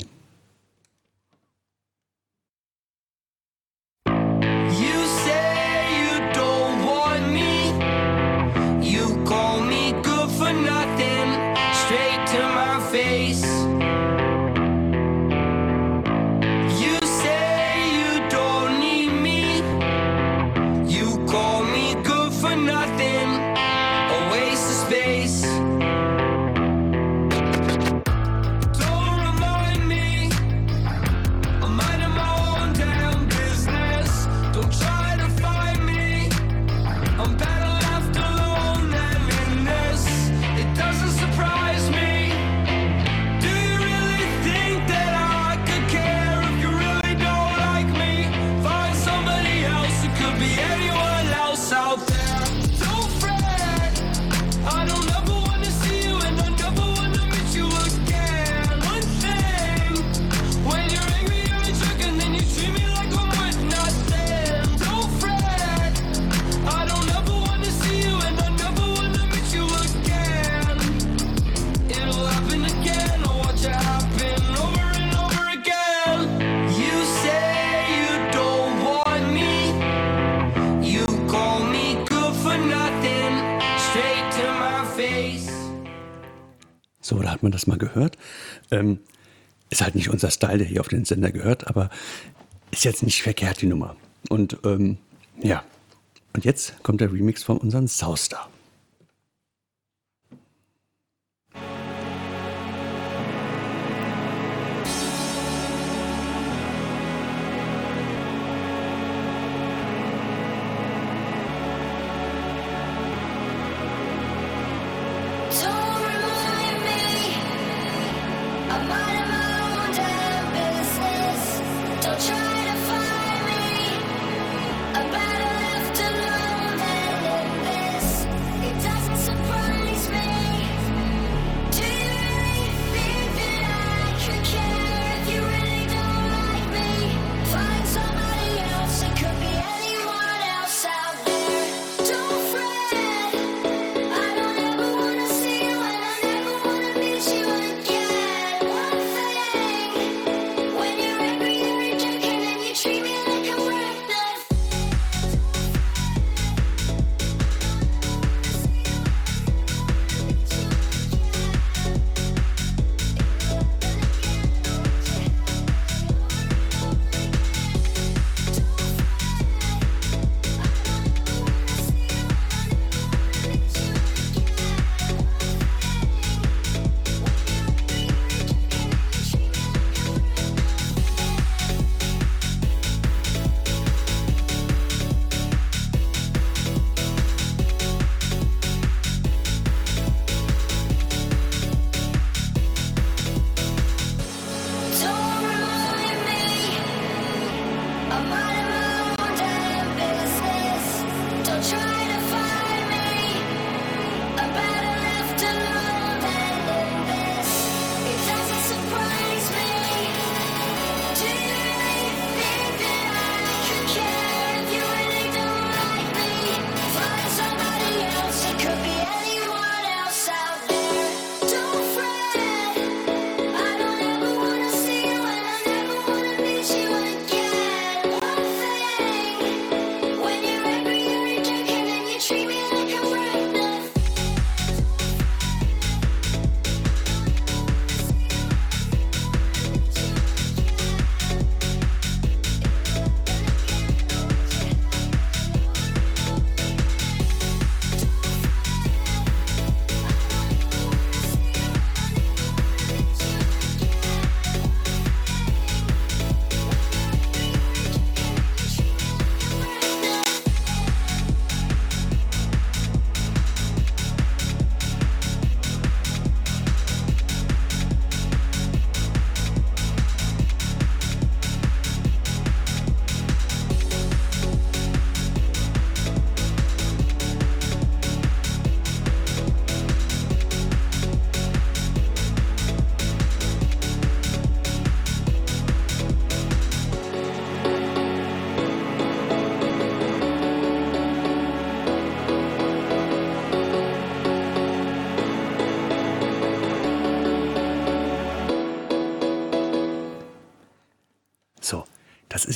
Da hat man das mal gehört. Ähm, ist halt nicht unser Style, der hier auf den Sender gehört, aber ist jetzt nicht verkehrt, die Nummer. Und ähm, ja, und jetzt kommt der Remix von unserem Soustar.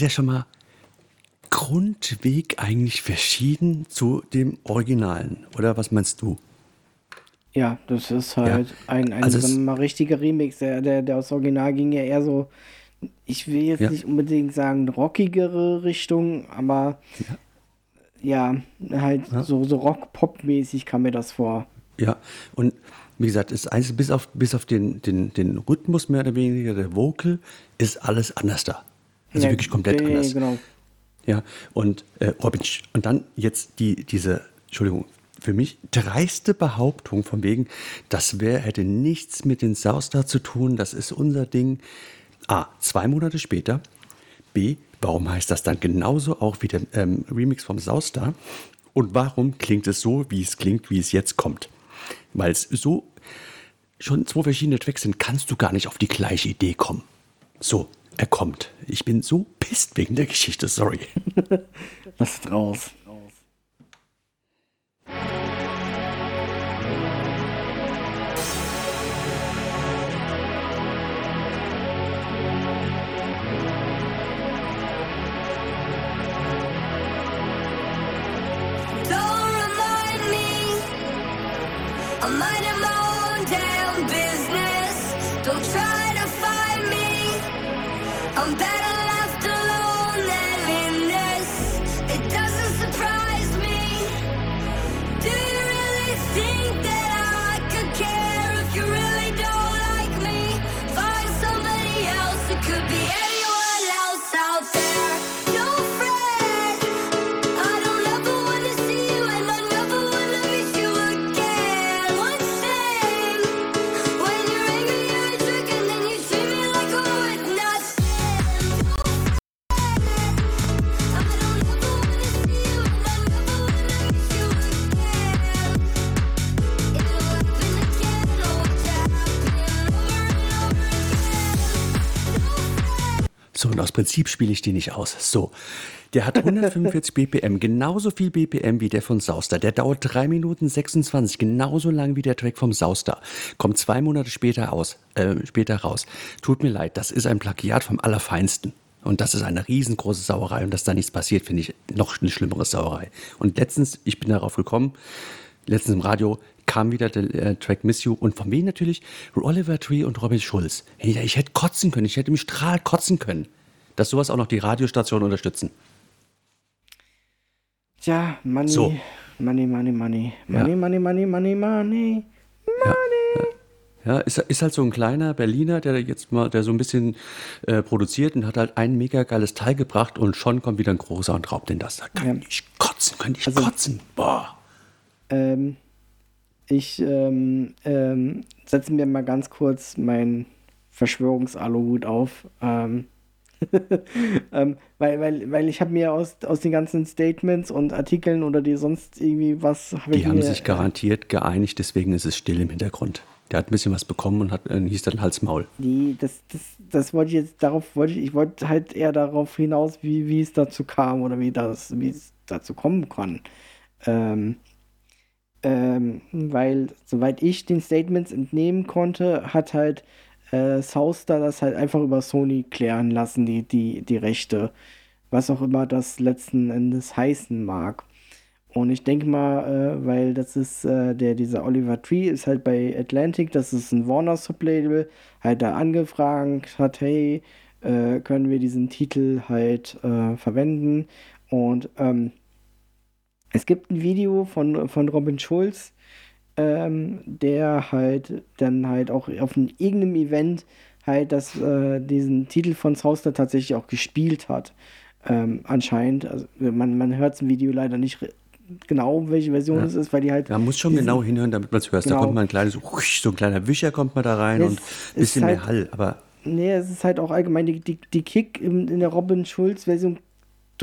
Ist ja schon mal Grundweg eigentlich verschieden zu dem Originalen, oder was meinst du? Ja, das ist halt Ja, ein, ein also mal richtiger Remix. Der, der, der aus Original ging ja eher so, ich will jetzt Ja. nicht unbedingt sagen rockigere Richtung, aber ja, halt Ja. so, so Rock-Pop-mäßig kam mir das vor. Ja, und wie gesagt, ist eins, bis auf, bis auf den, den, den Rhythmus mehr oder weniger, der Vocal, ist alles anders da. Also Ja, wirklich komplett ja, anders. Genau. Ja, und äh, Robin, und dann jetzt die, diese, Entschuldigung, für mich dreiste Behauptung von wegen, das wär, hätte nichts mit den Sauster zu tun, das ist unser Ding. A, zwei Monate später. B, warum heißt das dann genauso auch wie der ähm, Remix vom Sauster? Und warum klingt es so, wie es klingt, wie es jetzt kommt? Weil es so schon zwei verschiedene Tracks sind, kannst du gar nicht auf die gleiche Idee kommen. So, er kommt. Ich bin so pisst wegen der Geschichte, sorry. Lass es raus. So, und aus Prinzip spiele ich die nicht aus. So, der hat 145 BPM, genauso viel BPM wie der von Sauster. Der dauert 3 Minuten 26, genauso lang wie der Track vom Sauster. Kommt zwei Monate später aus, äh, später raus. Tut mir leid, das ist ein Plagiat vom Allerfeinsten. Und das ist eine riesengroße Sauerei. Und dass da nichts passiert, finde ich noch eine schlimmere Sauerei. Und letztens, ich bin darauf gekommen, letztens im Radio kam wieder der äh, Track Miss You und von wem natürlich Oliver Tree und Robin Schulz. Hey, ich hätte kotzen können, ich hätte im Strahl kotzen können, dass sowas auch noch die Radiostationen unterstützen. Tja, Money, So. Money, Money, Money. Ja. Money, Money, Money, Money, Money. Ja, ja ist, ist halt so ein kleiner Berliner, der jetzt mal, der so ein bisschen äh, produziert und hat halt ein mega geiles Teil gebracht und schon kommt wieder ein großer und raubt den das. Da kann Ja. ich kotzen, kann ich Also- kotzen. Boah. Ähm, ich ähm, ähm, setze mir mal ganz kurz meinen Verschwörungsaluhut auf. Ähm, ähm, weil, weil, weil ich habe mir aus, aus den ganzen Statements und Artikeln oder die sonst irgendwie was ich Die haben mir, sich garantiert geeinigt, deswegen ist es still im Hintergrund. Der hat ein bisschen was bekommen und hat, äh, hieß dann Hals Maul. Die, das, das, das wollte ich jetzt, darauf wollte ich, ich wollte halt eher darauf hinaus, wie, wie es dazu kam oder wie das, wie es dazu kommen kann. Ähm, ähm, weil, soweit ich den Statements entnehmen konnte, hat halt äh, Souster das halt einfach über Sony klären lassen, die, die, die Rechte. Was auch immer das letzten Endes heißen mag. Und ich denke mal, äh, weil das ist, äh, der, dieser Oliver Tree ist halt bei Atlantic, das ist ein Warner Sublabel, halt da angefragt hat, hey, äh, können wir diesen Titel halt äh, verwenden? Und ähm, es gibt ein Video von, von Robin Schulz, ähm, der halt dann halt auch auf ein, irgendeinem Event halt das, äh, diesen Titel von Sauster tatsächlich auch gespielt hat. Ähm, anscheinend, also man, man hört es im Video leider nicht genau, welche Version Ja. es ist, weil die halt. Man muss schon diesen- genau hinhören, damit man es hört. Da Genau. kommt mal ein kleines, so ein kleiner Wischer kommt mal da rein Es und ein bisschen mehr halt- Hall. Aber Nee, es ist halt auch allgemein, die, die, die Kick in, in der Robin Schulz-Version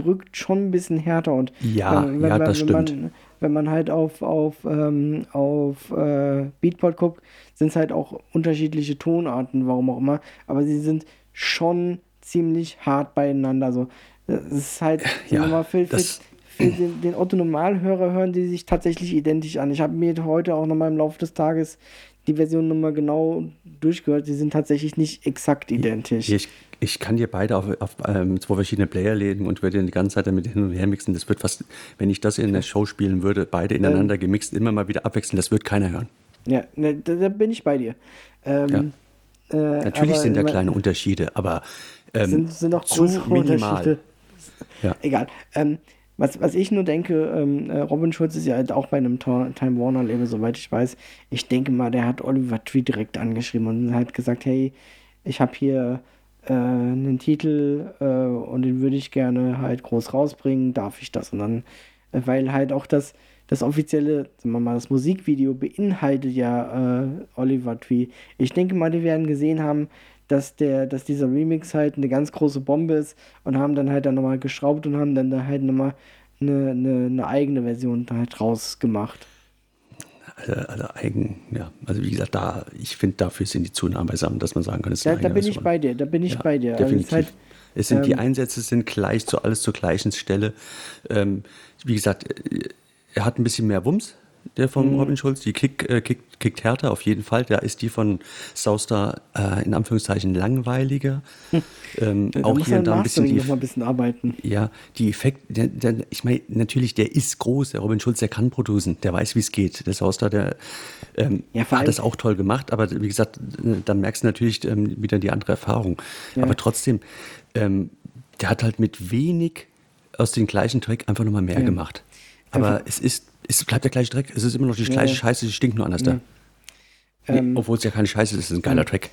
drückt schon ein bisschen härter und Ja, ja, das wenn stimmt. Man, wenn man halt auf, auf, ähm, auf äh, Beatport guckt, sind es halt auch unterschiedliche Tonarten, warum auch immer, aber sie sind schon ziemlich hart beieinander. Also es ist halt Ja, sagen wir mal, für, für, das- für den, den Otto-Normalhörer hören die sich tatsächlich identisch an. Ich habe mir heute auch nochmal im Laufe des Tages die Version nochmal genau durchgehört. Sie sind tatsächlich nicht exakt identisch. Ich, ich kann dir beide auf, auf ähm, zwei verschiedene Player legen und würde die ganze Zeit damit hin und her mixen. Das wird fast, wenn ich das in der Show spielen würde, beide ineinander Ähm. gemixt, immer mal wieder abwechseln, das wird keiner hören. Ja, ne, da, da bin ich bei dir. Ähm, äh, Natürlich sind da kleine Unterschiede, aber ähm, sind, sind auch zu minimal. Unterschiede. Ja. Egal. Ähm, was, was ich nur denke, ähm, äh, Robin Schulz ist ja halt auch bei einem Time Warner Label, soweit ich weiß. Ich denke mal, der hat Oliver Tree direkt angeschrieben und hat gesagt, hey, ich habe hier äh, einen Titel äh, und den würde ich gerne halt groß rausbringen, darf ich das? Und dann, äh, weil halt auch das, das offizielle, sagen wir mal, das Musikvideo beinhaltet ja äh, Oliver Tree. Ich denke mal, die werden gesehen haben, dass der, dass dieser Remix halt eine ganz große Bombe ist und haben dann halt dann nochmal geschraubt und haben dann da halt nochmal eine, eine, eine eigene Version halt rausgemacht. Alle, alle eigen, ja, also wie gesagt, da, ich finde, dafür sind die zu nah beisammen, dass man sagen kann, es ist Da, da bin ich bei dir, da bin ich Ja, bei dir. Also Definitiv. halt, es sind die ähm, Einsätze sind gleich zu alles zur gleichen Stelle. Ähm, wie gesagt, äh, er hat ein bisschen mehr Wumms, der von Mhm. Robin Schulz. Die Kick, äh, kickt, kickt härter auf jeden Fall. Da ist die von Sauster äh, in Anführungszeichen langweiliger. Ähm, da auch muss hier da ein bisschen die noch mal ein bisschen arbeiten. ja, die Effekte, der, der, ich meine, natürlich, der ist groß, der Robin Schulz, der kann produzieren, der weiß, wie es geht. Der Sauster, der ähm, Ja, hat das auch toll gemacht, aber wie gesagt, dann merkst du natürlich ähm, wieder die andere Erfahrung. Ja. Aber trotzdem, ähm, der hat halt mit wenig aus dem gleichen Track einfach nochmal mehr Ja. gemacht. Aber es ist, es bleibt der gleiche Track, es ist immer noch die Ja, gleiche ja. Scheiße, die stinkt nur anders da. Nee, Ähm, Obwohl es ja keine Scheiße ist, es ist ein geiler Track.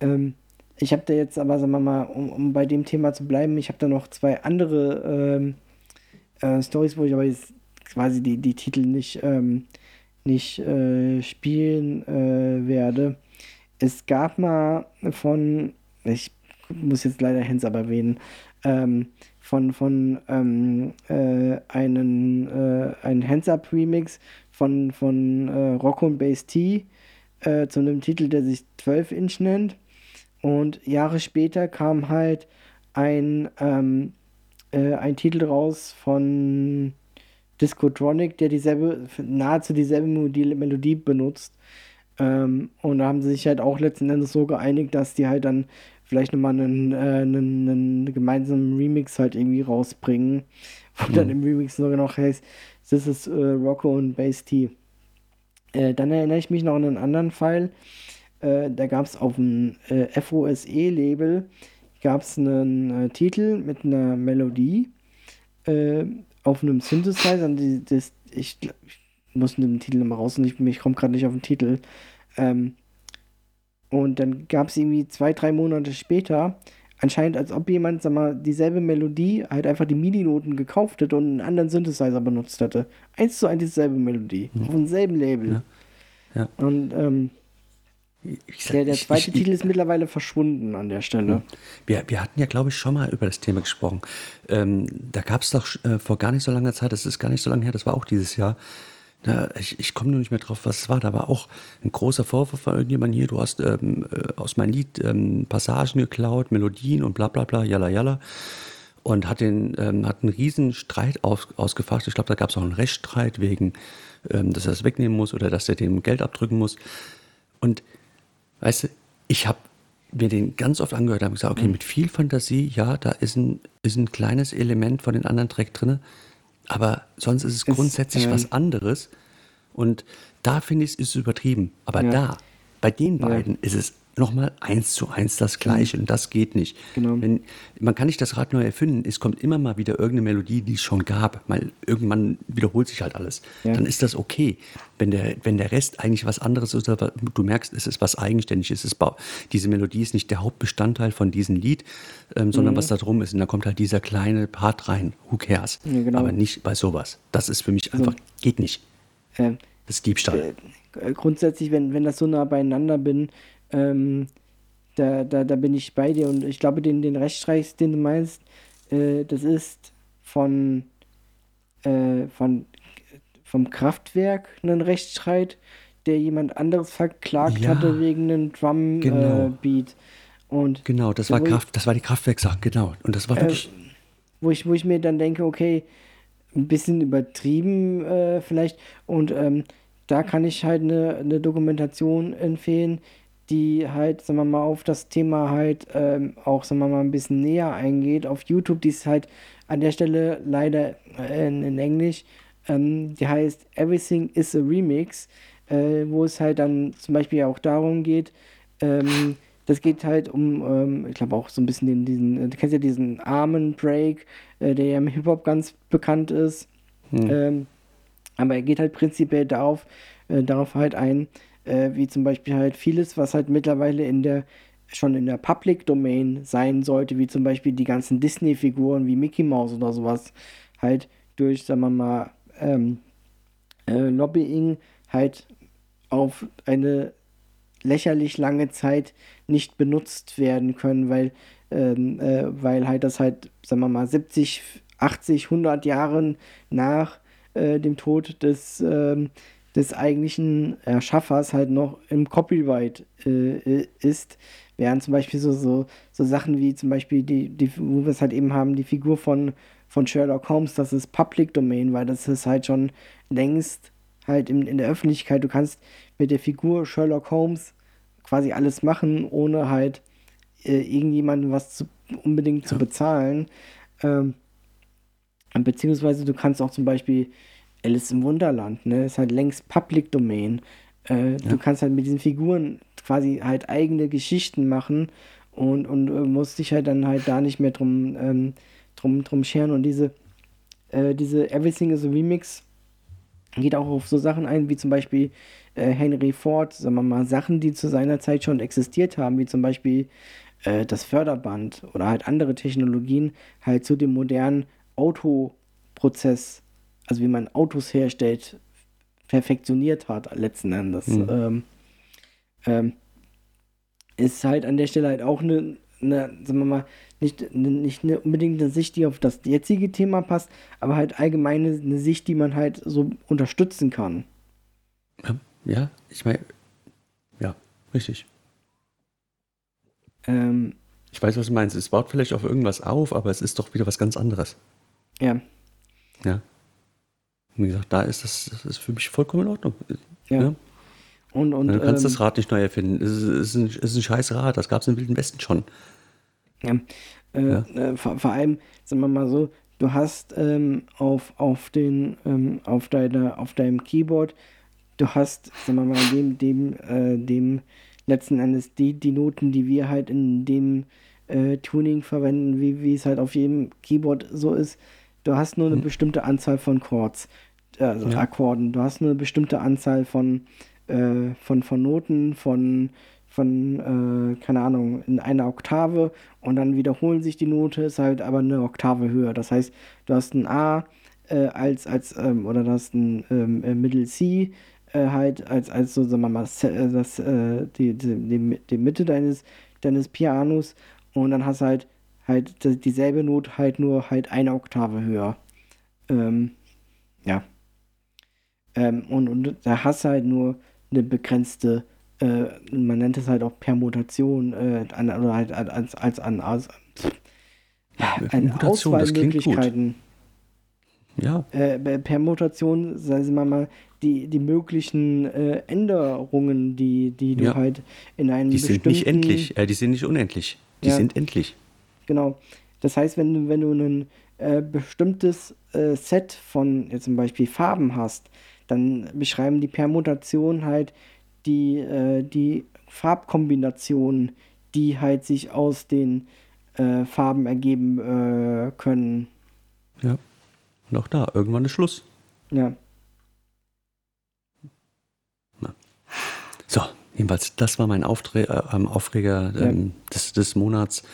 Ähm, ich habe da jetzt aber, sagen wir mal, um, um bei dem Thema zu bleiben, ich habe da noch zwei andere ähm, äh, Stories, wo ich aber jetzt quasi die, die Titel nicht, ähm, nicht äh, spielen äh, werde. Es gab mal von, ich muss jetzt leider Hens aber erwähnen, ähm, von, von ähm, äh, einen, äh, einen Hands-Up-Remix von, von äh, Rocco und Bass T äh, zu einem Titel, der sich 12 Inch nennt. Und Jahre später kam halt ein, ähm, äh, ein Titel raus von Discotronic, der dieselbe, nahezu dieselbe Melodie, Melodie benutzt. Ähm, und da haben sie sich halt auch letzten Endes so geeinigt, dass die halt dann vielleicht nochmal einen, äh, einen, einen gemeinsamen Remix halt irgendwie rausbringen. Wo dann im Remix sogar noch heißt, das ist äh, Rocco und Bass T. Äh, dann erinnere ich mich noch an einen anderen Fall. Äh, da gab es auf dem äh, FOSE-Label gab es einen äh, Titel mit einer Melodie auf einem Synthesizer. Das, ich, ich muss den Titel nochmal raus und ich, ich komme gerade nicht auf den Titel. Ähm, und dann gab es irgendwie zwei, drei Monate später anscheinend, als ob jemand, sag mal, dieselbe Melodie, halt einfach die MIDI-Noten gekauft hätte und einen anderen Synthesizer benutzt hätte. Eins zu eins dieselbe Melodie. Auf demselben Label. Ja. Ja. Und ähm, Ich sag, der, der ich- zweite ich- Titel ist mittlerweile verschwunden an der Stelle. Wir, wir hatten ja, glaube ich, schon mal über das Thema gesprochen. Ähm, da gab es doch äh, vor gar nicht so langer Zeit, das ist gar nicht so lange her, das war auch dieses Jahr. Da, ich ich komme nur nicht mehr drauf, was es war. Da war auch ein großer Vorwurf von irgendjemandem hier. Du hast ähm, äh, aus meinem Lied ähm, Passagen geklaut, Melodien und bla bla bla, jalla jalla. Und hat, den, ähm, hat einen riesen Streit aus, ausgefacht. Ich glaube, da gab es auch einen Rechtsstreit wegen, ähm, dass er es wegnehmen muss oder dass er dem Geld abdrücken muss. Und weißt du, ich habe mir den ganz oft angehört, habe gesagt, okay, mit viel Fantasie, ja, da ist ein, ist ein kleines Element von den anderen Track drin, aber sonst ist es grundsätzlich ähm, was anderes. Und da finde ich, ist es übertrieben. Aber Ja. da, bei den beiden, ist es nochmal eins zu eins das Gleiche und das geht nicht. Genau. Wenn, man kann nicht das Rad neu erfinden, es kommt immer mal wieder irgendeine Melodie, die es schon gab, weil irgendwann wiederholt sich halt alles. Ja. Dann ist das okay. Wenn der, wenn der Rest eigentlich was anderes ist, du merkst, es ist was Eigenständiges, es ist, diese Melodie ist nicht der Hauptbestandteil von diesem Lied, ähm, Mhm. sondern was da drum ist. Und da kommt halt dieser kleine Part rein, who cares. Ja, genau. Aber nicht bei sowas. Das ist für mich einfach, geht nicht. Ähm, Das ist Diebstahl. äh, grundsätzlich, wenn, wenn das so nah beieinander bin, ähm, da, da, da bin ich bei dir und ich glaube, den, den Rechtsstreich, den du meinst, äh, das ist von, äh, von vom Kraftwerk ein Rechtsstreit, der jemand anderes verklagt Ja, hatte wegen einem Drum genau. äh, Beat. Und Genau, das war, wo ich- Kraft, das war die Kraftwerksache, genau. Und das war Äh, wirklich, wo ich, wo ich mir dann denke, okay, ein bisschen übertrieben äh, vielleicht. Und ähm, da kann ich halt eine, eine Dokumentation empfehlen, die halt, sagen wir mal, auf das Thema halt ähm, auch, sagen wir mal, ein bisschen näher eingeht. Auf YouTube, die ist halt an der Stelle leider äh, in, in Englisch. Ähm, die heißt Everything is a Remix, äh, wo es halt dann zum Beispiel auch darum geht, ähm, das geht halt um, ähm, ich glaube auch so ein bisschen den, diesen, äh, du kennst ja diesen Armen Break, äh, der ja im Hip-Hop ganz bekannt ist. Hm. Ähm, aber er geht halt prinzipiell darauf, äh, darauf halt ein, äh, wie zum Beispiel halt vieles, was halt mittlerweile in der schon in der Public Domain sein sollte, wie zum Beispiel die ganzen Disney-Figuren wie Mickey Mouse oder sowas, halt durch, sagen wir mal, ähm, äh, Lobbying halt auf eine lächerlich lange Zeit nicht benutzt werden können, weil, ähm, äh, weil halt das halt, sagen wir mal, 70, 80, 100 Jahren nach äh, dem Tod des, ähm, des eigentlichen Erschaffers halt noch im Copyright äh, ist. Während zum Beispiel so, so, so Sachen wie zum Beispiel, die, die, wo wir es halt eben haben, die Figur von, von Sherlock Holmes, das ist Public Domain, weil das ist halt schon längst halt in, in der Öffentlichkeit. Du kannst mit der Figur Sherlock Holmes quasi alles machen, ohne halt äh, irgendjemandem was zu, unbedingt zu bezahlen. Ähm, beziehungsweise du kannst auch zum Beispiel Alice im Wunderland, ne, ist halt längst Public Domain. Äh, Du kannst halt mit diesen Figuren quasi halt eigene Geschichten machen und, und äh, musst dich halt dann halt da nicht mehr drum, ähm, drum, drum scheren. Und diese, äh, diese Everything is a Remix geht auch auf so Sachen ein, wie zum Beispiel äh, Henry Ford, sagen wir mal, Sachen, die zu seiner Zeit schon existiert haben, wie zum Beispiel äh, das Förderband oder halt andere Technologien, halt zu dem modernen Autoprozess, also wie man Autos herstellt, perfektioniert hat, letzten Endes. Mhm. Ähm, ähm, ist halt an der Stelle halt auch eine, eine sagen wir mal, nicht, nicht eine, unbedingt eine Sicht, die auf das jetzige Thema passt, aber halt allgemeine eine Sicht, die man halt so unterstützen kann. Ja, ja ich meine, ja, richtig. Ähm, Ich weiß, was du meinst. Es baut vielleicht auf irgendwas auf, aber es ist doch wieder was ganz anderes. ja, Ja. Und wie gesagt, da ist das, das ist für mich vollkommen in Ordnung. ja. Ja. Und, und du kannst ähm, das Rad nicht neu erfinden. Es ist, ist, ein, ist ein scheiß Rad. Das gab es im Wilden Westen schon. Ja. Äh, Ja. Äh, vor, vor allem, sagen wir mal so, du hast ähm, auf, auf, den, ähm, auf, deiner, auf deinem Keyboard, du hast, sagen wir mal, dem, dem, äh, dem letzten Endes die, die Noten, die wir halt in dem äh, Tuning verwenden, wie, wie es halt auf jedem Keyboard so ist. Du hast nur eine bestimmte Anzahl von Chords, äh, also Ja. Akkorden. Du hast nur eine bestimmte Anzahl von, äh, von, von Noten, von, von äh, keine Ahnung, in einer Oktave und dann wiederholen sich die Note, ist halt aber eine Oktave höher. Das heißt, du hast ein A äh, als, als ähm, oder du hast ein ähm, äh, Mittel C äh, halt als, als so, sagen wir mal, das, äh, die, die, die, die Mitte deines, deines Pianos und dann hast du halt halt dieselbe Not halt nur halt eine Oktave höher. Ähm, ja. Ähm, und, und da hast du halt nur eine begrenzte, äh, man nennt es halt auch Permutation, äh, an, oder halt als, als an, als, Mutation, klingt gut. Auswahlmöglichkeiten. Ja, Äh, Permutation, sagen wir mal, die, die möglichen äh, Änderungen, die, die du Ja. halt in einem die sind nicht bestimmten- endlich. Äh, die sind nicht unendlich. Die Ja. sind endlich. Genau. Das heißt, wenn du, wenn du ein äh, bestimmtes äh, Set von jetzt zum Beispiel Farben hast, dann beschreiben die Permutationen halt die, äh, die Farbkombinationen, die halt sich aus den äh, Farben ergeben äh, können. Ja. Und auch da, irgendwann ist Schluss. Ja. So, jedenfalls, das war mein Auftre äh, ähm, Aufreger ähm, des, des Monats,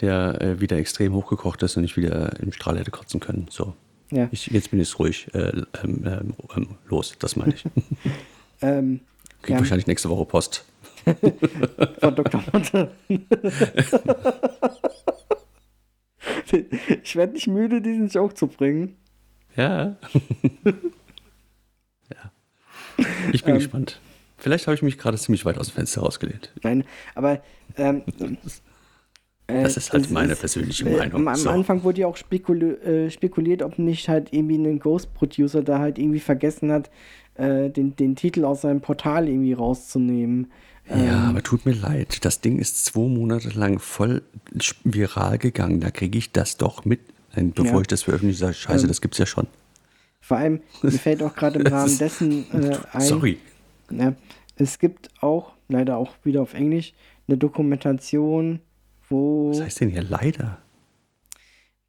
der äh, wieder extrem hochgekocht ist und ich wieder im Strahl hätte kotzen können. So, Ja. ich, jetzt bin ich ruhig äh, ähm, ähm, ähm, los, das meine ich. Ähm, Krieg Ja. wahrscheinlich nächste Woche Post. von Dr. Monte. ich werde nicht müde, diesen Joke zu bringen. Ja. ja. Ich bin Ähm. gespannt. Vielleicht habe ich mich gerade ziemlich weit aus dem Fenster rausgelehnt. Nein, aber ähm, Das ist halt es meine ist- persönliche äh, Meinung. Am, So. Anfang wurde ja auch spekuli äh, spekuliert, ob nicht halt irgendwie ein Ghost-Producer da halt irgendwie vergessen hat, äh, den, den Titel aus seinem Portal irgendwie rauszunehmen. Ja, aber tut mir leid. Das Ding ist zwei Monate lang voll viral gegangen. Da kriege ich das doch mit. Bevor Ja. ich das veröffentliche, sage scheiße, Ähm, das gibt's ja schon. Vor allem, mir fällt auch gerade im Das Rahmen dessen äh, ein, Sorry. Ja, es gibt auch, leider auch wieder auf Englisch, eine Dokumentation, wo, Was heißt denn hier leider?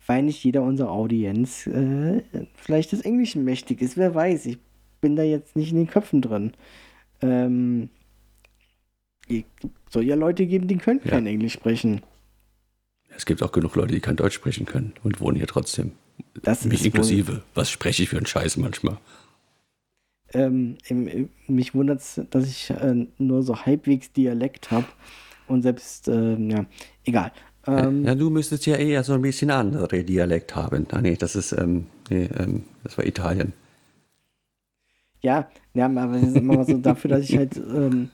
weil nicht jeder unserer Audienz äh, vielleicht des Englischen mächtig ist. Wer weiß, ich bin da jetzt nicht in den Köpfen drin. Ähm, soll ja Leute geben, die können Ja. kein Englisch sprechen. Es gibt auch genug Leute, die kein Deutsch sprechen können und wohnen hier trotzdem. Das Mich inklusive. Was spreche ich für einen Scheiß manchmal? Wohl, ähm, mich wundert es, dass ich äh, nur so halbwegs Dialekt habe. Und selbst, ähm, ja, egal. Ähm, ja, du müsstest ja eher so ein bisschen andere Dialekt haben. Ah, nee, das ist, ähm, nee, ähm, das war Italien. Ja, ja, aber es ist immer mal so dafür, dass ich halt, ähm,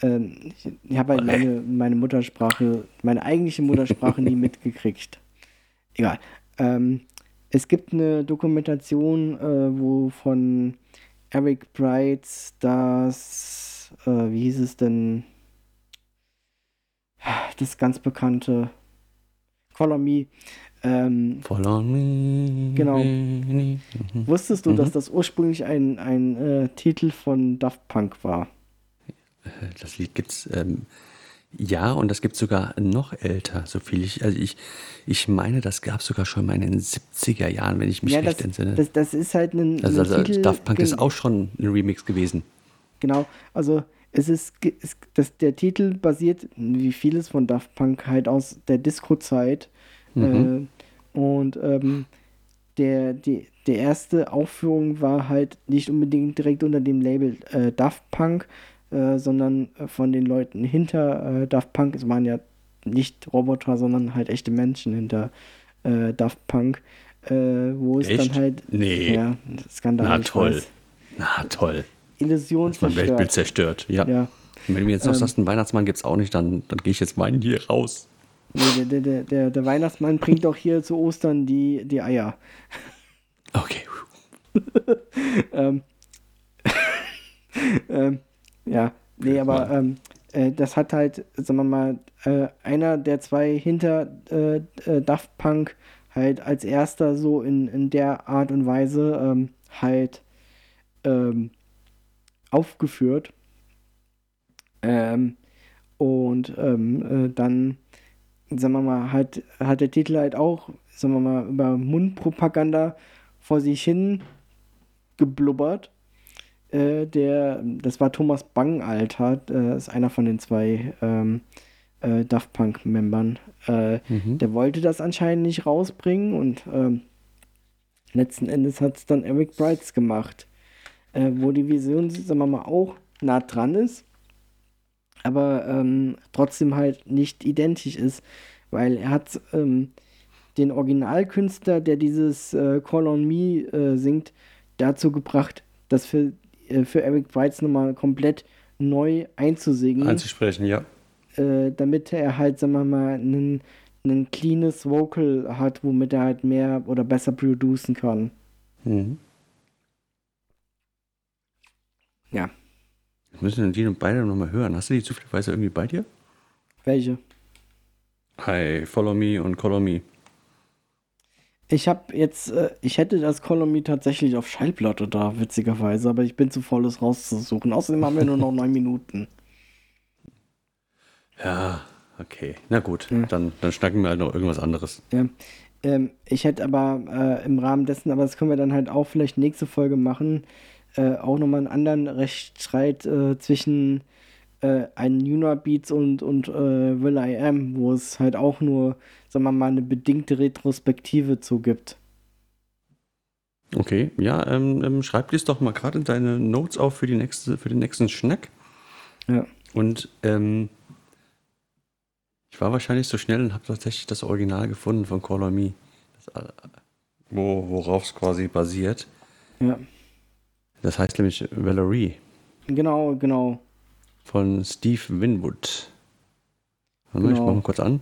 ähm, ich, ich habe halt meine, meine Muttersprache, meine eigentliche Muttersprache nie mitgekriegt. Egal. Ähm, es gibt eine Dokumentation, äh, wo von Eric Brights das, äh, wie hieß es denn, das ganz bekannte Color Me, ähm, Follow me. Genau. Mhm. Wusstest du, dass das ursprünglich ein, ein äh, Titel von Daft Punk war? Das Lied gibt's, ähm, ja, und das gibt's sogar noch älter, so viel ich, also ich, ich meine, das gab's sogar schon mal in den 70er Jahren, wenn ich mich ja, recht das, entsinne. das, das ist halt ein, also, ein also Titel. Daft Punk ist auch schon ein Remix gewesen. Genau, also es ist, es, das, der Titel basiert, wie vieles von Daft Punk, halt aus der Disco-Zeit. Mhm. Äh, und ähm, der, die, der erste Aufführung war halt nicht unbedingt direkt unter dem Label äh, Daft Punk, äh, sondern äh, von den Leuten hinter äh, Daft Punk. Es waren ja nicht Roboter, sondern halt echte Menschen hinter äh, Daft Punk, wo es Echt? dann halt. Nee. Ja, Skandal. Na toll. Na toll. Illusion Das mein Weltbild zerstört. zerstört. Ja. Ja. Und wenn du mir jetzt noch Ähm. sagst, einen Weihnachtsmann gibt's auch nicht, dann, dann gehe ich jetzt meinen hier raus. Nee, der, der, der, der, Weihnachtsmann bringt auch hier zu Ostern die, die Eier. Okay. Ähm, ähm, ja, nee, aber ähm, äh, das hat halt, sagen wir mal, äh, einer der zwei hinter äh, äh, Daft Punk halt als erster so in, in der Art und Weise ähm, halt ähm, aufgeführt. Ähm, und ähm, äh, dann, sagen wir mal, hat, hat der Titel halt auch, sagen wir mal, über Mundpropaganda vor sich hin geblubbert. Äh, der, das war Thomas Bangalter, äh, ist einer von den zwei ähm, äh, Daft Punk-Membern. Äh, Mhm. Der wollte das anscheinend nicht rausbringen und ähm, letzten Endes hat es dann Eric Brights gemacht, äh, wo die Vision, sagen wir mal, auch nah dran ist, aber ähm, trotzdem halt nicht identisch ist, weil er hat ähm, den Originalkünstler, der dieses äh, Call on Me äh, singt, dazu gebracht, das für, äh, für Eric Brights nochmal komplett neu einzusingen Einzusprechen, ja. äh, damit er halt, sagen wir mal, ein, ein cleanes Vocal hat, womit er halt mehr oder besser producen kann. Mhm. Ja. Wir müssen die und beide nochmal hören. Hast du die zufälligerweise irgendwie bei dir? Welche? Hi, Follow Me und Color Me. Ich habe jetzt, äh, ich hätte das Column tatsächlich auf Schallplatte da, witzigerweise, aber ich bin zu voll, es rauszusuchen. Außerdem haben wir nur noch neun Minuten. Ja, okay. Na gut, Ja. dann, dann schnacken wir halt noch irgendwas anderes. Ja. Ähm, ich hätte aber äh, im Rahmen dessen, aber das können wir dann halt auch vielleicht nächste Folge machen, äh, auch nochmal einen anderen Rechtsstreit äh, zwischen äh, einen Yuna Beats und, und äh, Will I Am, wo es halt auch nur, sagen wir mal, eine bedingte Retrospektive zu gibt. Okay, ja, ähm, ähm, schreib dies doch mal gerade in deine Notes auf für, die nächste, für den nächsten Schnack. Ja. Und ähm, ich war wahrscheinlich so schnell und habe tatsächlich das Original gefunden von Call on Me. Das, äh, wo, worauf es quasi basiert. Ja, das heißt nämlich Valerie. Genau, genau. Von Steve Winwood. Warte genau. ich mach genau. mal kurz an.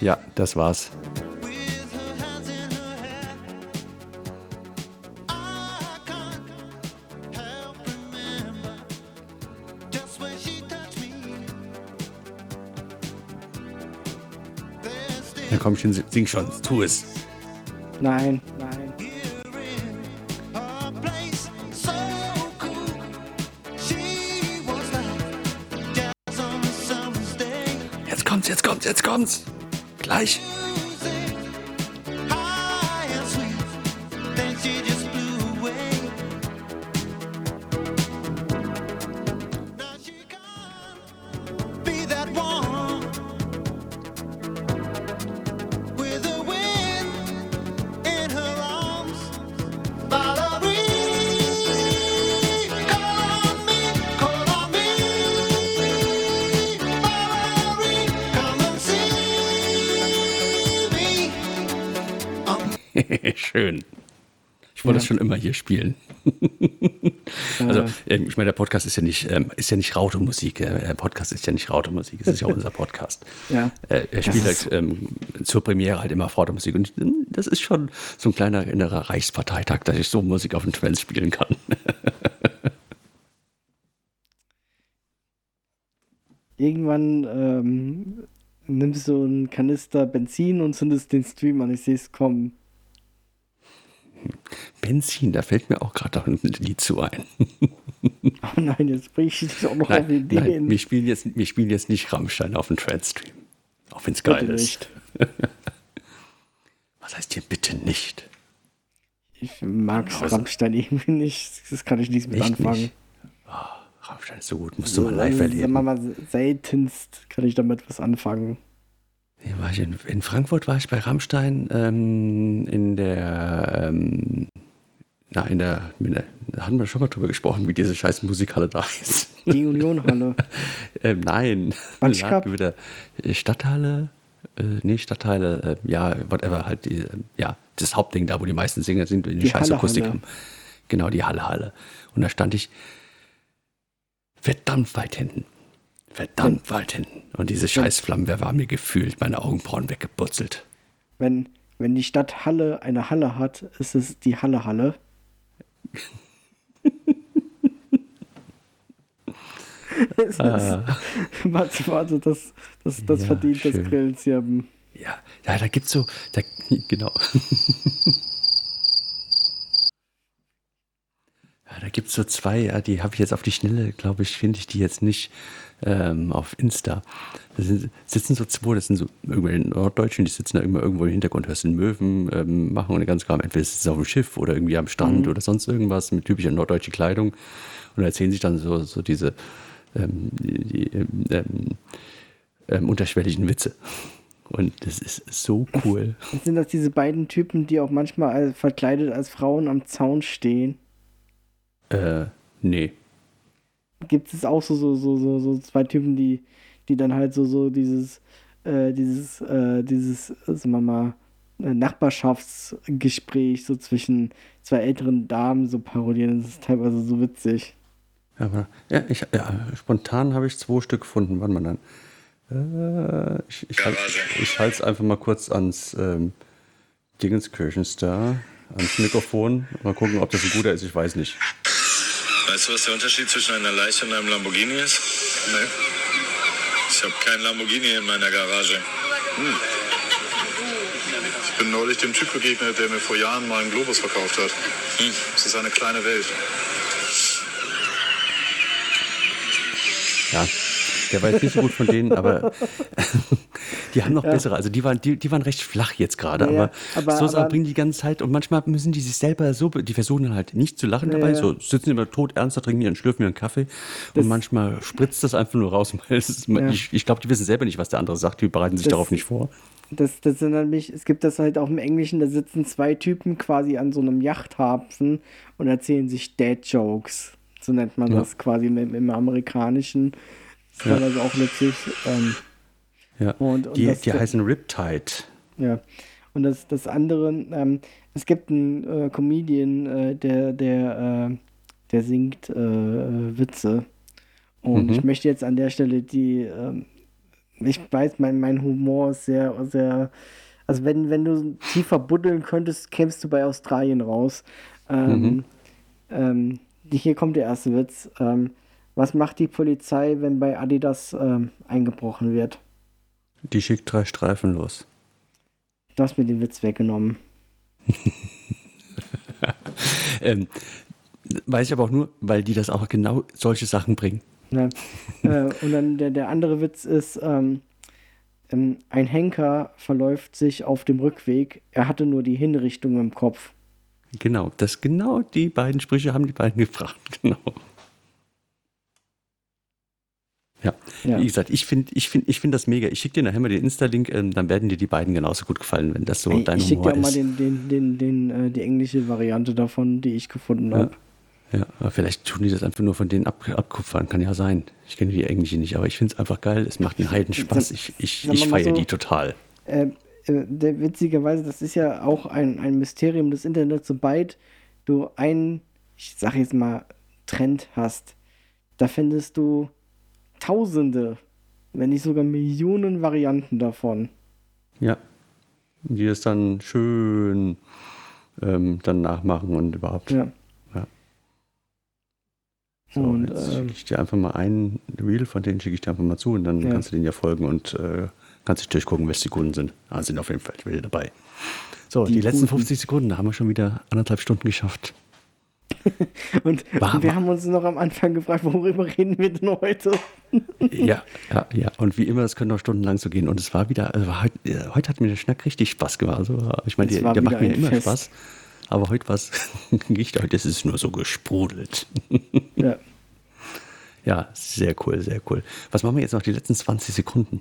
Ja, das war's. Komm schon, sing schon, tu es. Nein, nein. Jetzt kommt's, jetzt kommt's, jetzt kommt's. Gleich. Schon immer hier spielen. also, ähm, ich meine, der Podcast ist ja nicht, ähm, ist ja nicht Rautemusik. äh, Der Podcast ist ja nicht Rautemusik. Es ist ja unser Podcast. Ja. Äh, er spielt halt ähm, zur Premiere halt immer Rautemusik. Und ähm, das ist schon so ein kleiner innerer Reichsparteitag, dass ich so Musik auf den Trends spielen kann. Irgendwann ähm, nimmst du einen Kanister Benzin und zündest den Stream an. Ich sehe es kommen. Benzin, da fällt mir auch gerade noch ein Lied zu ein. Oh nein, jetzt bring ich dich auch noch auf Nein, nein Ideen. wir, spielen jetzt, wir spielen jetzt nicht Rammstein auf dem Trendstream. Auch wenn es Bitte geil ist. nicht. Was heißt hier bitte nicht? Ich mag Also- Rammstein irgendwie nicht. Das kann ich nicht mit anfangen. nicht? Rammstein ist so gut, musst du mal live erleben. Mal, seltenst kann ich damit was anfangen. War ich in, in Frankfurt war ich bei Rammstein ähm, in der, ähm, na, in der, in der, da hatten wir schon mal drüber gesprochen, wie diese scheiß Musikhalle da ist. Die Unionhalle. ähm, nein, Bunch Lag Cup? über der äh, Stadthalle, äh, nee, Stadtteile, äh, ja, whatever, halt die, äh, ja, das Hauptding da, wo die meisten Sänger sind, die, die Die scheiß Halle, Akustik Halle. haben. Genau, die Halle, Halle. Und da stand ich verdammt weit hinten. Verdammt weit hinten. Und diese scheiß Flammenwehr war mir gefühlt meine Augenbrauen weggebutzelt. Wenn, wenn die Stadt Halle eine Halle hat, ist es die Halle Halle. Es ist- Warte, warte, das, das, das Ja, verdient schön. das Grillenzirpen. Ja, ja, da gibt's so, da, genau. ja, da gibt's so zwei, ja, die habe ich jetzt auf die Schnelle, glaube ich, finde ich die jetzt nicht ähm, auf Insta. Da sind, sitzen so zwei, das sind so irgendwelche Norddeutschen, die sitzen da immer irgendwo im Hintergrund, hörst den Möwen ähm, machen und den ganzen Kram. Entweder ist es auf dem Schiff oder irgendwie am Strand oder sonst irgendwas mit typischer norddeutscher Kleidung und erzählen sich dann so, so diese ähm, die, ähm, ähm, unterschwelligen Witze. Und das ist so cool. Sind das diese beiden Typen, die auch manchmal verkleidet als Frauen am Zaun stehen? Äh, nee. Gibt es auch so, so, so, so, so zwei Typen, die, die dann halt so, so dieses, äh, dieses, äh, dieses, sagen wir mal, äh, Nachbarschaftsgespräch so zwischen zwei älteren Damen so parodieren. Das ist teilweise so witzig. Aber ja, ich, ja, spontan habe ich zwei Stück gefunden. Wann man dann? Äh, ich ich, halt, ich halte es einfach mal kurz ans ähm, Dingenskirchenstar, ans Mikrofon. Mal gucken, ob das ein guter ist. Ich weiß nicht. Weißt du, was der Unterschied zwischen einer Leiche und einem Lamborghini ist? Nee. Ich habe kein Lamborghini in meiner Garage. Ich bin neulich dem Typ begegnet, der mir vor Jahren mal einen Globus verkauft hat. Hm. Es ist eine kleine Welt. Ja, der war jetzt nicht so gut von denen, aber die haben noch bessere. Also die waren, die, die waren recht flach jetzt gerade, Ja, ja, aber, aber- so Sachen bringen die ganze Zeit und manchmal müssen die sich selber so, die versuchen dann halt nicht zu lachen Ja, dabei, ja. so sitzen immer tot ernst, da trinken ihren schlürfen ihren Kaffee und manchmal spritzt das einfach nur raus. ist, Ja. Ich, ich glaube, die wissen selber nicht, was der andere sagt, die bereiten sich Das- darauf nicht vor. Das, das sind nämlich, es gibt das halt auch im Englischen, da sitzen zwei Typen quasi an so einem Yachthafen und erzählen sich Dad-Jokes. So nennt man Ja. das quasi im, im Amerikanischen. Das ist Ja. teilweise auch witzig. Ähm, Ja. Und- und die das- die heißen Riptide. Ja. Und das, das andere, ähm, es gibt einen äh, Comedian, äh, der, der, äh, der singt äh, Witze. Und Mhm. ich möchte jetzt an der Stelle die ähm, ich weiß, mein, mein Humor ist sehr, sehr. Also wenn, wenn du tiefer buddeln könntest, kämst du bei Australien raus. Ähm, Mhm. ähm, hier kommt der erste Witz. Ähm, was macht die Polizei, wenn bei Adidas ähm, eingebrochen wird? Die schickt drei Streifen los. Du hast mir den Witz weggenommen. Ähm, weiß ich aber auch nur, weil die das auch genau solche Sachen bringen. Ne? äh, und dann der, der andere Witz ist, ähm, ähm, ein Henker verläuft sich auf dem Rückweg. Er hatte nur die Hinrichtung im Kopf. Genau, das genau die beiden Sprüche haben die beiden gefragt. Genau. Ja, Ja. wie gesagt, ich finde ich find, ich find das mega. Ich schicke dir nachher mal den Insta-Link, ähm, dann werden dir die beiden genauso gut gefallen, wenn das so Ey, dein ich schicke Humor dir auch mal ist. den, den, den, den, äh, die englische Variante davon, die ich gefunden Ja. habe. Ja, aber vielleicht tun die das einfach nur von denen ab, abkupfern, kann ja sein. Ich kenne die englische nicht, aber ich finde es einfach geil. Es macht einen Heiden Spaß. Ich, ich, ich feiere so- die total. Äh, äh, der, witzigerweise, das ist ja auch ein, ein Mysterium des Internets, sobald du einen, ich sag jetzt mal, Trend hast, da findest du Tausende, wenn nicht sogar Millionen Varianten davon. Ja. Die das dann schön ähm, dann nachmachen und überhaupt. Ja. Ja. So, Und, jetzt ähm, schicke ich dir einfach mal einen Reel von denen schicke ich dir einfach mal zu und dann Ja. kannst du denen ja folgen und äh, kannst dich durchgucken, welche die Kunden sind. Ah, sind auf jeden Fall wieder dabei. So, die, Die letzten Guten. 50 Sekunden, da haben wir schon wieder anderthalb Stunden geschafft. Und, und wir haben uns noch am Anfang gefragt, worüber reden wir denn heute? ja, ja, ja. Und wie immer, es könnte noch stundenlang so gehen. Und es war wieder, also war heute, äh, heute hat mir der Schnack richtig Spaß gemacht. Also, ich meine, der, der macht mir immer Fest. Spaß. Aber heute war es nicht, heute ist es nur so gesprudelt. Ja. Ja, sehr cool, sehr cool. Was machen wir jetzt noch die letzten 20 Sekunden?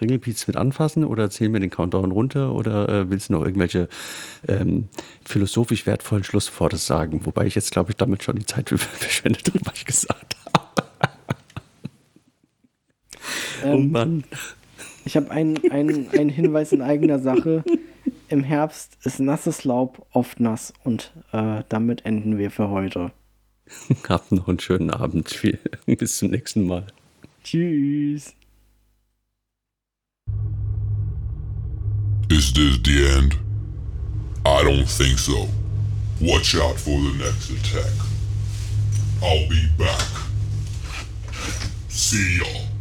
Ringelpiez mit anfassen oder zählen wir den Countdown runter oder äh, willst du noch irgendwelche ähm, philosophisch wertvollen Schlussworte sagen? Wobei ich jetzt, glaube ich, damit schon die Zeit verschwendet habe, was ich gesagt habe. oh Ähm, Mann. Ich habe einen, einen Hinweis in eigener Sache. Im Herbst ist nasses Laub oft nass und äh, damit enden wir für heute. Habt noch einen schönen Abend. Bis zum nächsten Mal. Tschüss. Is this the end? I don't think so. Watch out for the next attack. I'll be back. See y'all.